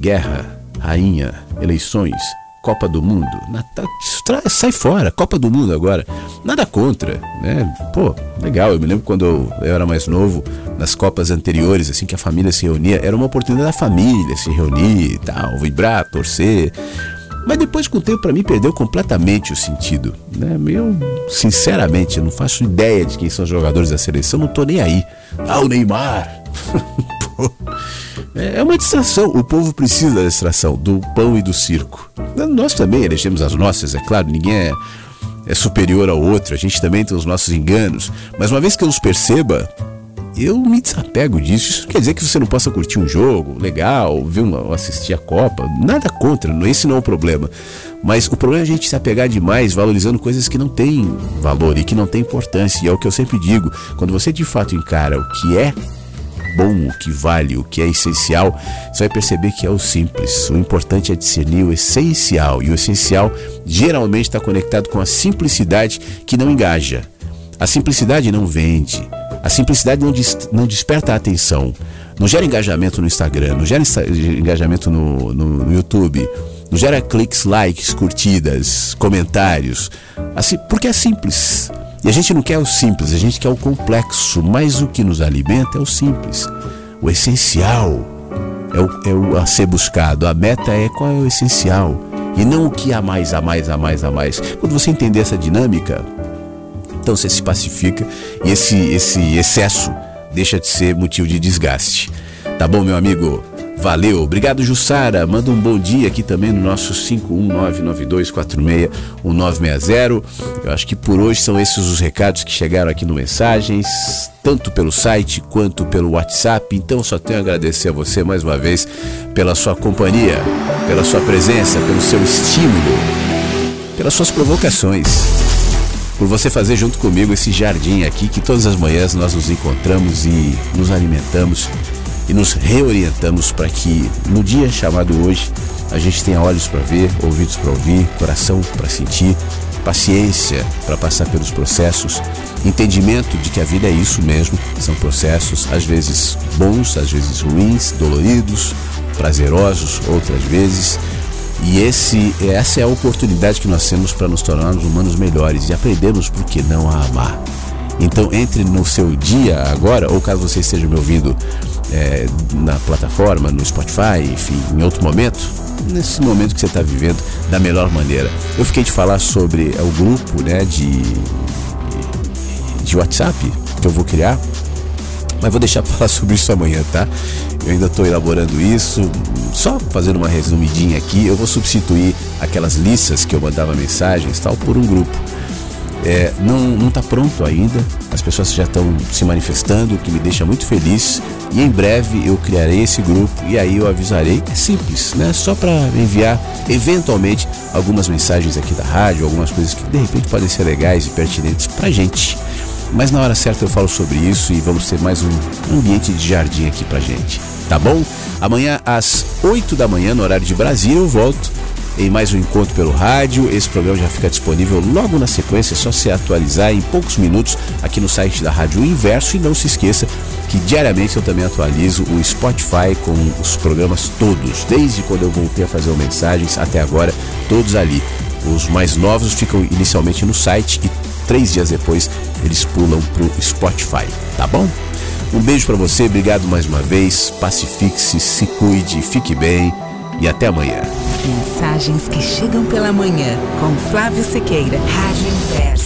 Guerra, rainha, eleições, Copa do Mundo. Natal, sai fora, Copa do Mundo agora. Nada contra, né? Pô, legal. Eu me lembro quando eu, era mais novo, nas Copas anteriores, assim que a família se reunia, era uma oportunidade da família se reunir e tal, vibrar, torcer. Mas depois, com o tempo, pra mim, perdeu completamente o sentido. Né? Eu, sinceramente, não faço ideia de quem são os jogadores da seleção, não tô nem aí. Ah, o Neymar! É [laughs] é uma distração. O povo precisa da distração, do pão e do circo. Nós também elegemos as nossas, é claro, ninguém é, é superior ao outro, a gente também tem os nossos enganos. Mas uma vez que eu os perceba, eu me desapego disso. Isso quer dizer que você não possa curtir um jogo legal, ver uma, assistir a Copa. Nada contra, esse não é o problema. Mas o problema é a gente se apegar demais, valorizando coisas que não têm valor e que não têm importância. E é o que eu sempre digo: quando você de fato encara o que é bom, o que vale, o que é essencial, você vai perceber que é o simples. O importante é discernir o essencial. E o essencial geralmente está conectado com a simplicidade que não engaja. A simplicidade não vende. A simplicidade não, dis- não desperta a atenção. Não gera engajamento no Instagram, não gera engajamento no, no- no YouTube, não gera cliques, likes, curtidas, comentários. Assim, porque é simples. E a gente não quer o simples, a gente quer o complexo. Mas o que nos alimenta é o simples. O essencial é o, é o a ser buscado. A meta é qual é o essencial. E não o que há mais, há mais, há mais, há mais. Quando você entender essa dinâmica, então você se pacifica e esse, esse excesso deixa de ser motivo de desgaste. Tá bom, meu amigo? Valeu. Obrigado, Jussara. Manda um bom dia aqui também no nosso 51992461960. Eu acho que por hoje são esses os recados que chegaram aqui no Mensagens, tanto pelo site quanto pelo WhatsApp. Então só tenho a agradecer a você mais uma vez pela sua companhia, pela sua presença, pelo seu estímulo, pelas suas provocações por você fazer junto comigo esse jardim aqui que todas as manhãs nós nos encontramos e nos alimentamos e nos reorientamos para que no dia chamado hoje a gente tenha olhos para ver, ouvidos para ouvir, coração para sentir, paciência para passar pelos processos, entendimento de que a vida é isso mesmo, são processos às vezes bons, às vezes ruins, doloridos, prazerosos, outras vezes. E esse, essa é a oportunidade que nós temos para nos tornarmos humanos melhores e aprendermos por que não a amar. Então entre no seu dia agora, ou caso você esteja me ouvindo é, na plataforma, no Spotify, enfim, em outro momento, nesse momento que você está vivendo da melhor maneira. Eu fiquei de falar sobre é, o grupo né, de, de WhatsApp que eu vou criar, mas vou deixar para falar sobre isso amanhã, tá? Eu ainda estou elaborando isso, só fazendo uma resumidinha aqui. Eu vou substituir aquelas listas que eu mandava mensagens tal por um grupo. É, não está pronto ainda, as pessoas já estão se manifestando, o que me deixa muito feliz. E em breve eu criarei esse grupo e aí eu avisarei. É simples, né? Só para enviar eventualmente algumas mensagens aqui da rádio, algumas coisas que de repente podem ser legais e pertinentes para gente. Mas na hora certa eu falo sobre isso e vamos ter mais um ambiente de jardim aqui pra gente. Tá bom? Amanhã às 8 da manhã, no horário de Brasília, eu volto em mais um encontro pelo rádio. Esse programa já fica disponível logo na sequência, é só se atualizar em poucos minutos aqui no site da Rádio Inverso. E não se esqueça que diariamente eu também atualizo o Spotify com os programas todos, desde quando eu voltei a fazer o mensagens até agora, todos ali. Os mais novos ficam inicialmente no site e três dias depois eles pulam pro Spotify, tá bom? Um beijo para você, obrigado mais uma vez, pacifique-se, se cuide, fique bem e até amanhã. Mensagens que chegam pela manhã com Flávio Sequeira, Rádio Inverso.